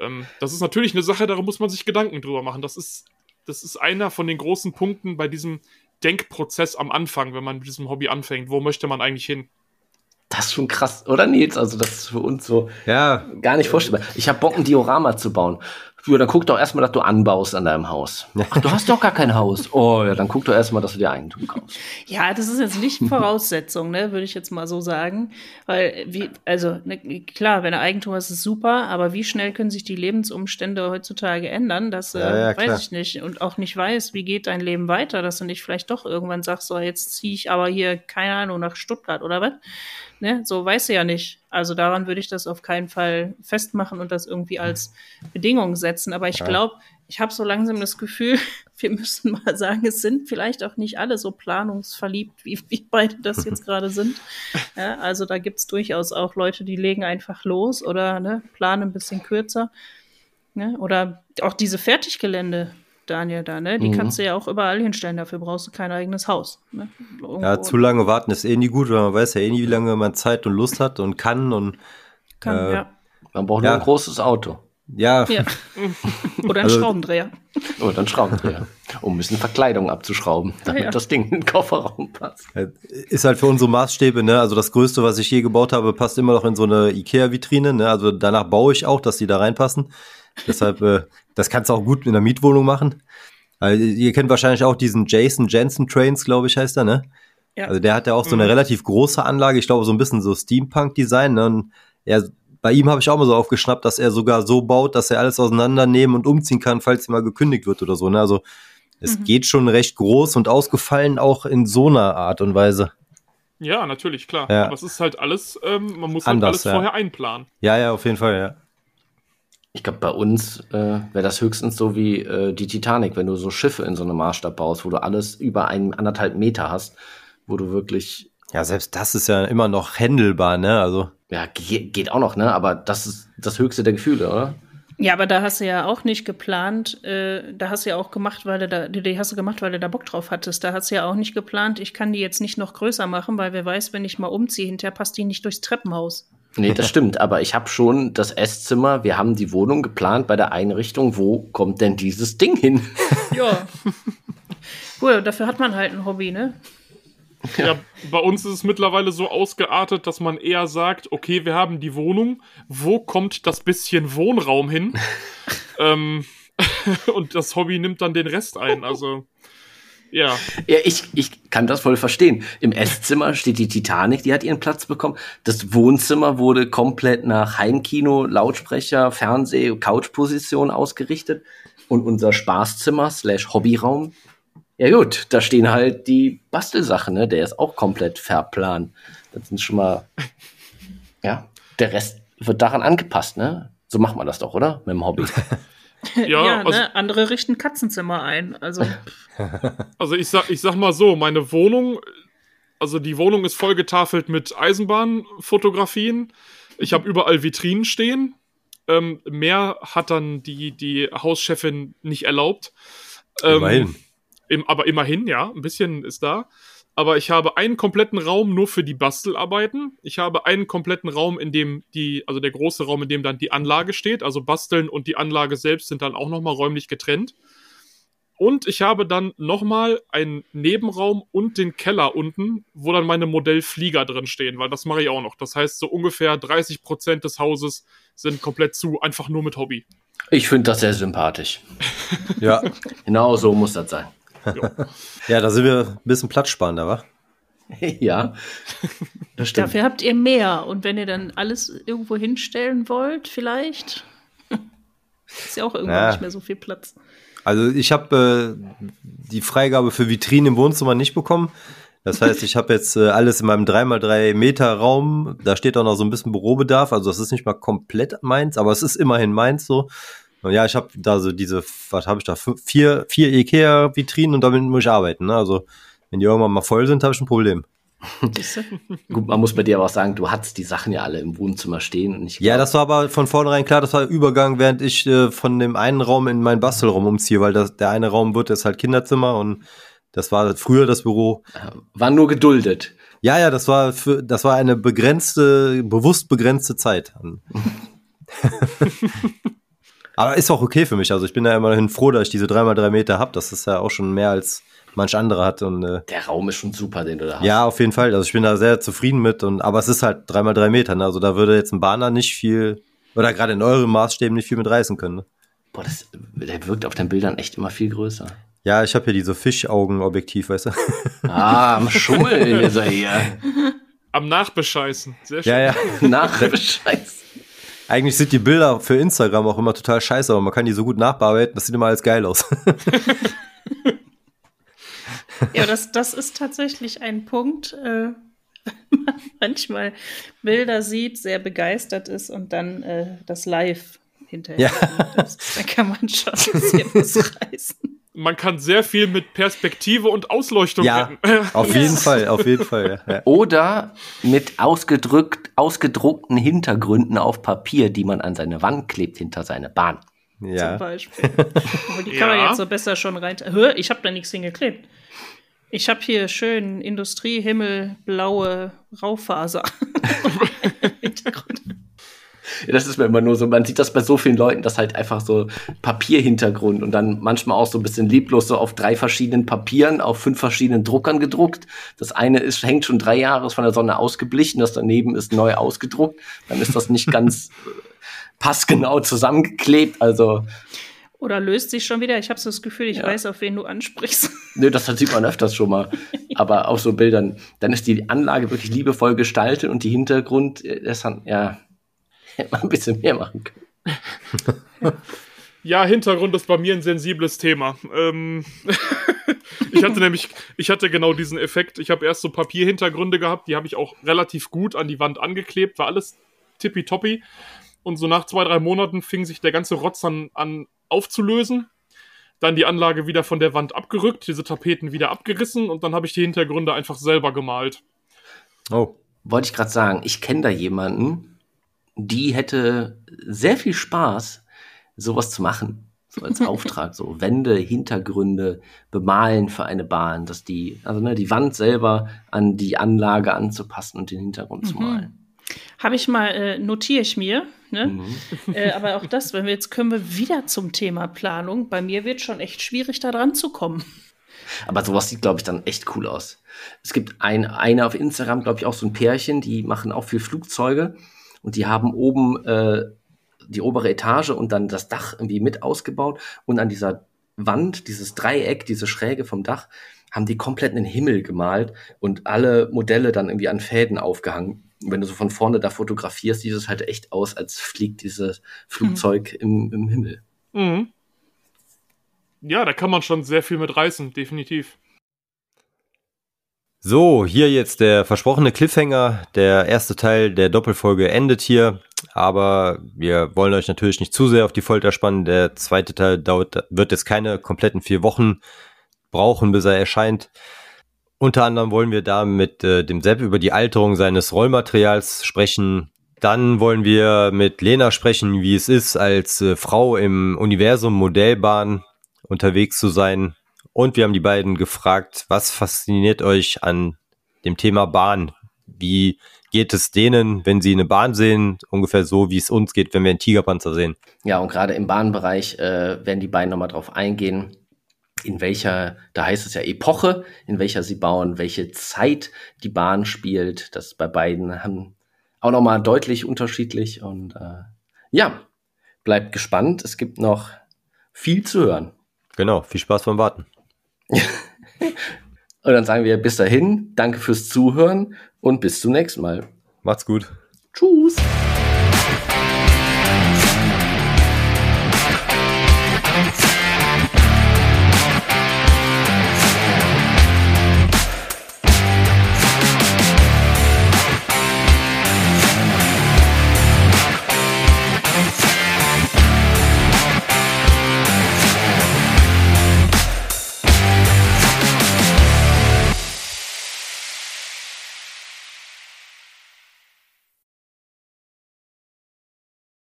Ähm, das ist natürlich eine Sache, da muss man sich Gedanken drüber machen. Das ist, das ist einer von den großen Punkten bei diesem Denkprozess am Anfang, wenn man mit diesem Hobby anfängt. Wo möchte man eigentlich hin? Das ist schon krass, oder Nils? Also das ist für uns so ja. gar nicht vorstellbar. Ich habe Bock, ein Diorama zu bauen. Ja, dann guck doch erstmal, dass du anbaust an deinem Haus. Ach, du hast doch gar kein Haus. Oh, ja, dann guck doch erstmal, dass du dir Eigentum kaufst. Ja, das ist jetzt nicht Voraussetzung, ne, würde ich jetzt mal so sagen. Weil, wie, also, ne, klar, wenn du Eigentum hast, ist super, aber wie schnell können sich die Lebensumstände heutzutage ändern? Das äh, ja, ja, weiß ich nicht. Und auch nicht weiß, wie geht dein Leben weiter, dass du nicht vielleicht doch irgendwann sagst, so, jetzt ziehe ich aber hier, keine Ahnung, nach Stuttgart oder was. Ne? So weiß du ja nicht. Also daran würde ich das auf keinen Fall festmachen und das irgendwie als Bedingung setzen. Aber ich glaube, ich habe so langsam das Gefühl, wir müssen mal sagen, es sind vielleicht auch nicht alle so planungsverliebt, wie, wie beide das jetzt gerade sind. Ja, also da gibt es durchaus auch Leute, die legen einfach los oder ne, planen ein bisschen kürzer. Ne? Oder auch diese Fertiggelände. Daniel, da, ne? Die mhm. kannst du ja auch überall hinstellen, dafür brauchst du kein eigenes Haus. Ne? Ja, zu lange warten ist eh nie gut, weil man weiß ja eh nie, wie lange man Zeit und Lust hat und kann und kann, äh, ja. Man braucht ja. nur ein großes Auto. Ja. Ja. Oder ein Also- Schraubendreher. Oder ein Schraubendreher. Um ein bisschen Verkleidung abzuschrauben, damit Ja. das Ding in den Kofferraum passt. Ist halt für unsere Maßstäbe, ne? Also das Größte, was ich je gebaut habe, passt immer noch in so eine Ikea-Vitrine, ne? Also danach baue ich auch, dass die da reinpassen. Deshalb, äh, das kannst du auch gut in der Mietwohnung machen. Also, ihr kennt wahrscheinlich auch diesen Jason Jensen Trains, glaube ich, heißt er, ne? Ja. Also der hat ja auch so eine relativ große Anlage, ich glaube so ein bisschen so Steampunk-Design. Ne? Und er, bei ihm habe ich auch mal so aufgeschnappt, dass er sogar so baut, dass er alles auseinandernehmen und umziehen kann, falls ihm mal gekündigt wird oder so. Ne? Also es Mhm. geht schon recht groß und ausgefallen auch in so einer Art und Weise. Ja, natürlich, klar. Ja. Aber es ist halt alles, ähm, man muss Anders, halt alles ja. vorher einplanen. Ja, ja, auf jeden Fall, ja. Ich glaube, bei uns äh, wäre das höchstens so wie äh, die Titanic, wenn du so Schiffe in so einem Maßstab baust, wo du alles über einen anderthalb Meter hast, wo du wirklich, Ja, selbst das ist ja immer noch händelbar, ne? Also, ja, ge geht auch noch, ne? Aber das ist das höchste der Gefühle, oder? Ja, aber da hast du ja auch nicht geplant, äh, da hast du ja auch gemacht, weil du da, die hast du gemacht, weil du da Bock drauf hattest. Da hast du ja auch nicht geplant, ich kann die jetzt nicht noch größer machen, weil wer weiß, wenn ich mal umziehe, hinterher passt die nicht durchs Treppenhaus. Nee, das stimmt, aber ich habe schon das Esszimmer, wir haben die Wohnung geplant bei der Einrichtung, wo kommt denn dieses Ding hin? Ja. Cool, dafür hat man halt ein Hobby, ne? Ja. bei uns ist es mittlerweile so ausgeartet, dass man eher sagt, okay, wir haben die Wohnung, wo kommt das bisschen Wohnraum hin? ähm, und das Hobby nimmt dann den Rest ein. Also, ja. Ja, ich, ich kann das voll verstehen. Im Esszimmer steht die Titanic, die hat ihren Platz bekommen. Das Wohnzimmer wurde komplett nach Heimkino, Lautsprecher, Fernseh, Couchposition ausgerichtet. Und unser Spaßzimmer slash Hobbyraum, ja gut, da stehen halt die Bastelsachen, ne? Der ist auch komplett verplant. Das sind schon mal, ja, der Rest wird daran angepasst, ne? So macht man das doch, oder? Mit dem Hobby. Ja, also- ne? Andere richten Katzenzimmer ein. Also, Also ich sag, ich sag mal so, meine Wohnung, also die Wohnung ist vollgetafelt mit Eisenbahnfotografien. Ich habe überall Vitrinen stehen. Ähm, mehr hat dann die, die Hauschefin nicht erlaubt. Ähm, immerhin. Im, aber immerhin, ja, ein bisschen ist da. Aber ich habe einen kompletten Raum nur für die Bastelarbeiten. Ich habe einen kompletten Raum, in dem die, also der große Raum, in dem dann die Anlage steht. Also Basteln und die Anlage selbst sind dann auch nochmal räumlich getrennt. Und ich habe dann nochmal einen Nebenraum und den Keller unten, wo dann meine Modellflieger drin stehen, weil das mache ich auch noch. Das heißt, so ungefähr 30 Prozent des Hauses sind komplett zu, einfach nur mit Hobby. Ich finde das sehr sympathisch. Ja. Genau so muss das sein. Ja, da sind wir ein bisschen platzsparender, wa? ja, das stimmt. dafür habt ihr mehr. Und wenn ihr dann alles irgendwo hinstellen wollt, vielleicht, ist ja auch irgendwann Ja. nicht mehr so viel Platz. Also ich habe äh, die Freigabe für Vitrinen im Wohnzimmer nicht bekommen. Das heißt, ich habe jetzt äh, alles in meinem 3x3 Meter Raum. Da steht auch noch so ein bisschen Bürobedarf. Also das ist nicht mal komplett meins, aber es ist immerhin meins so. Ja, ich habe da so diese, was habe ich da, vier, vier Ikea-Vitrinen und damit muss ich arbeiten. Ne? Also wenn die irgendwann mal voll sind, habe ich ein Problem. Gut, man muss bei dir aber auch sagen, du hattest die Sachen ja alle im Wohnzimmer stehen und ich Ja, das war aber von vornherein klar, das war Übergang, während ich äh, von dem einen Raum in meinen Bastelraum umziehe, weil das, der eine Raum wird jetzt halt Kinderzimmer und das war früher das Büro. war nur geduldet. Ja, ja, das war für, das war eine begrenzte, bewusst begrenzte Zeit. Aber ist auch okay für mich. Also ich bin ja immerhin froh, dass ich diese 3x3 Meter habe. Das ist ja auch schon mehr als manch andere hat. Und äh, Der Raum ist schon super, den du da hast. ja, auf jeden Fall. Also ich bin da sehr zufrieden mit. Und aber es ist halt 3x3 Meter. Ne? Also da würde jetzt ein Bahner nicht viel, oder gerade in euren Maßstäben nicht viel mit reißen können. Ne? Boah, das, der wirkt auf den Bildern echt immer viel größer. Ja, ich habe hier diese Fischaugen-Objektiv, weißt du? Ah, am Schummel ist er hier. Am Nachbescheißen. Sehr schön. ja, ja. Nachbescheiß. Eigentlich sind die Bilder für Instagram auch immer total scheiße, aber man kann die so gut nachbearbeiten, das sieht immer alles geil aus. Ja, das, das ist tatsächlich ein Punkt, äh, wenn man manchmal Bilder sieht, sehr begeistert ist und dann äh, das Live hinterher. Ja. da kann man schon sehr was reißen. Man kann sehr viel mit Perspektive und Ausleuchtung ja, retten. auf jeden Fall, auf jeden Fall. Ja. Oder mit ausgedrückt, ausgedruckten Hintergründen auf Papier, die man an seine Wand klebt, hinter seine Bahn. Zum Ja. Beispiel. Aber die kann man Ja. jetzt so besser schon rein. Hör, ich habe da nichts hingeklebt. Ich habe hier schön Industriehimmel, blaue Raufaser. Hintergrund. Das ist mir immer nur so, man sieht das bei so vielen Leuten, dass halt einfach so Papierhintergrund und dann manchmal auch so ein bisschen lieblos so auf drei verschiedenen Papieren, auf fünf verschiedenen Druckern gedruckt. Das eine ist, hängt schon drei Jahre von der Sonne ausgeblichen, das daneben ist neu ausgedruckt. Dann ist das nicht ganz passgenau zusammengeklebt, also. Oder löst sich schon wieder? Ich habe so das Gefühl, ich ja. weiß, auf wen du ansprichst. Nö, das sieht man öfters schon mal. Aber auf so Bildern, dann ist die Anlage wirklich liebevoll gestaltet und die Hintergrund, äh, das ja, hätte man ein bisschen mehr machen können. Ja, Hintergrund ist bei mir ein sensibles Thema. Ähm ich hatte nämlich, ich hatte genau diesen Effekt. Ich habe erst so Papierhintergründe gehabt, die habe ich auch relativ gut an die Wand angeklebt, war alles tippitoppi. Und so nach zwei, drei Monaten fing sich der ganze Rotz an, an aufzulösen. Dann die Anlage wieder von der Wand abgerückt, diese Tapeten wieder abgerissen und dann habe ich die Hintergründe einfach selber gemalt. Oh. Wollte ich gerade sagen, ich kenne da jemanden, die hätte sehr viel Spaß, sowas zu machen. So als Auftrag, so Wände, Hintergründe bemalen für eine Bahn, dass die, also ne, die Wand selber an die Anlage anzupassen und den Hintergrund mhm. zu malen. Habe ich mal, äh, notiere ich mir. Ne? Mhm. Äh, aber auch das, wenn wir jetzt können wir wieder zum Thema Planung. Bei mir wird schon echt schwierig, da dran zu kommen. Aber sowas sieht, glaube ich, dann echt cool aus. Es gibt ein, eine auf Instagram, glaube ich, auch so ein Pärchen, die machen auch viel Flugzeuge und die haben oben äh, die obere Etage und dann das Dach irgendwie mit ausgebaut und an dieser Wand, dieses Dreieck, diese Schräge vom Dach, haben die komplett einen Himmel gemalt und alle Modelle dann irgendwie an Fäden aufgehangen wenn du so von vorne da fotografierst, sieht es halt echt aus, als fliegt dieses Flugzeug mhm. im, im Himmel. Mhm. Ja, da kann man schon sehr viel mit reißen, definitiv. So, hier jetzt der versprochene Cliffhanger. Der erste Teil der Doppelfolge endet hier, aber wir wollen euch natürlich nicht zu sehr auf die Folter spannen. Der zweite Teil dauert, wird jetzt keine kompletten vier Wochen brauchen, bis er erscheint. Unter anderem wollen wir da mit äh, dem Sepp über die Alterung seines Rollmaterials sprechen. Dann wollen wir mit Lena sprechen, wie es ist, als äh, Frau im Universum Modellbahn unterwegs zu sein. Und wir haben die beiden gefragt, was fasziniert euch an dem Thema Bahn? Wie geht es denen, wenn sie eine Bahn sehen? Ungefähr so, wie es uns geht, wenn wir einen Tigerpanzer sehen. Ja, und gerade im Bahnbereich äh, werden die beiden nochmal drauf eingehen in welcher, da heißt es ja Epoche, in welcher sie bauen, welche Zeit die Bahn spielt. Das bei beiden haben auch nochmal deutlich unterschiedlich. Und äh, ja, bleibt gespannt. Es gibt noch viel zu hören. Genau, viel Spaß beim Warten. und dann sagen wir bis dahin, danke fürs Zuhören und bis zum nächsten Mal. Macht's gut. Tschüss.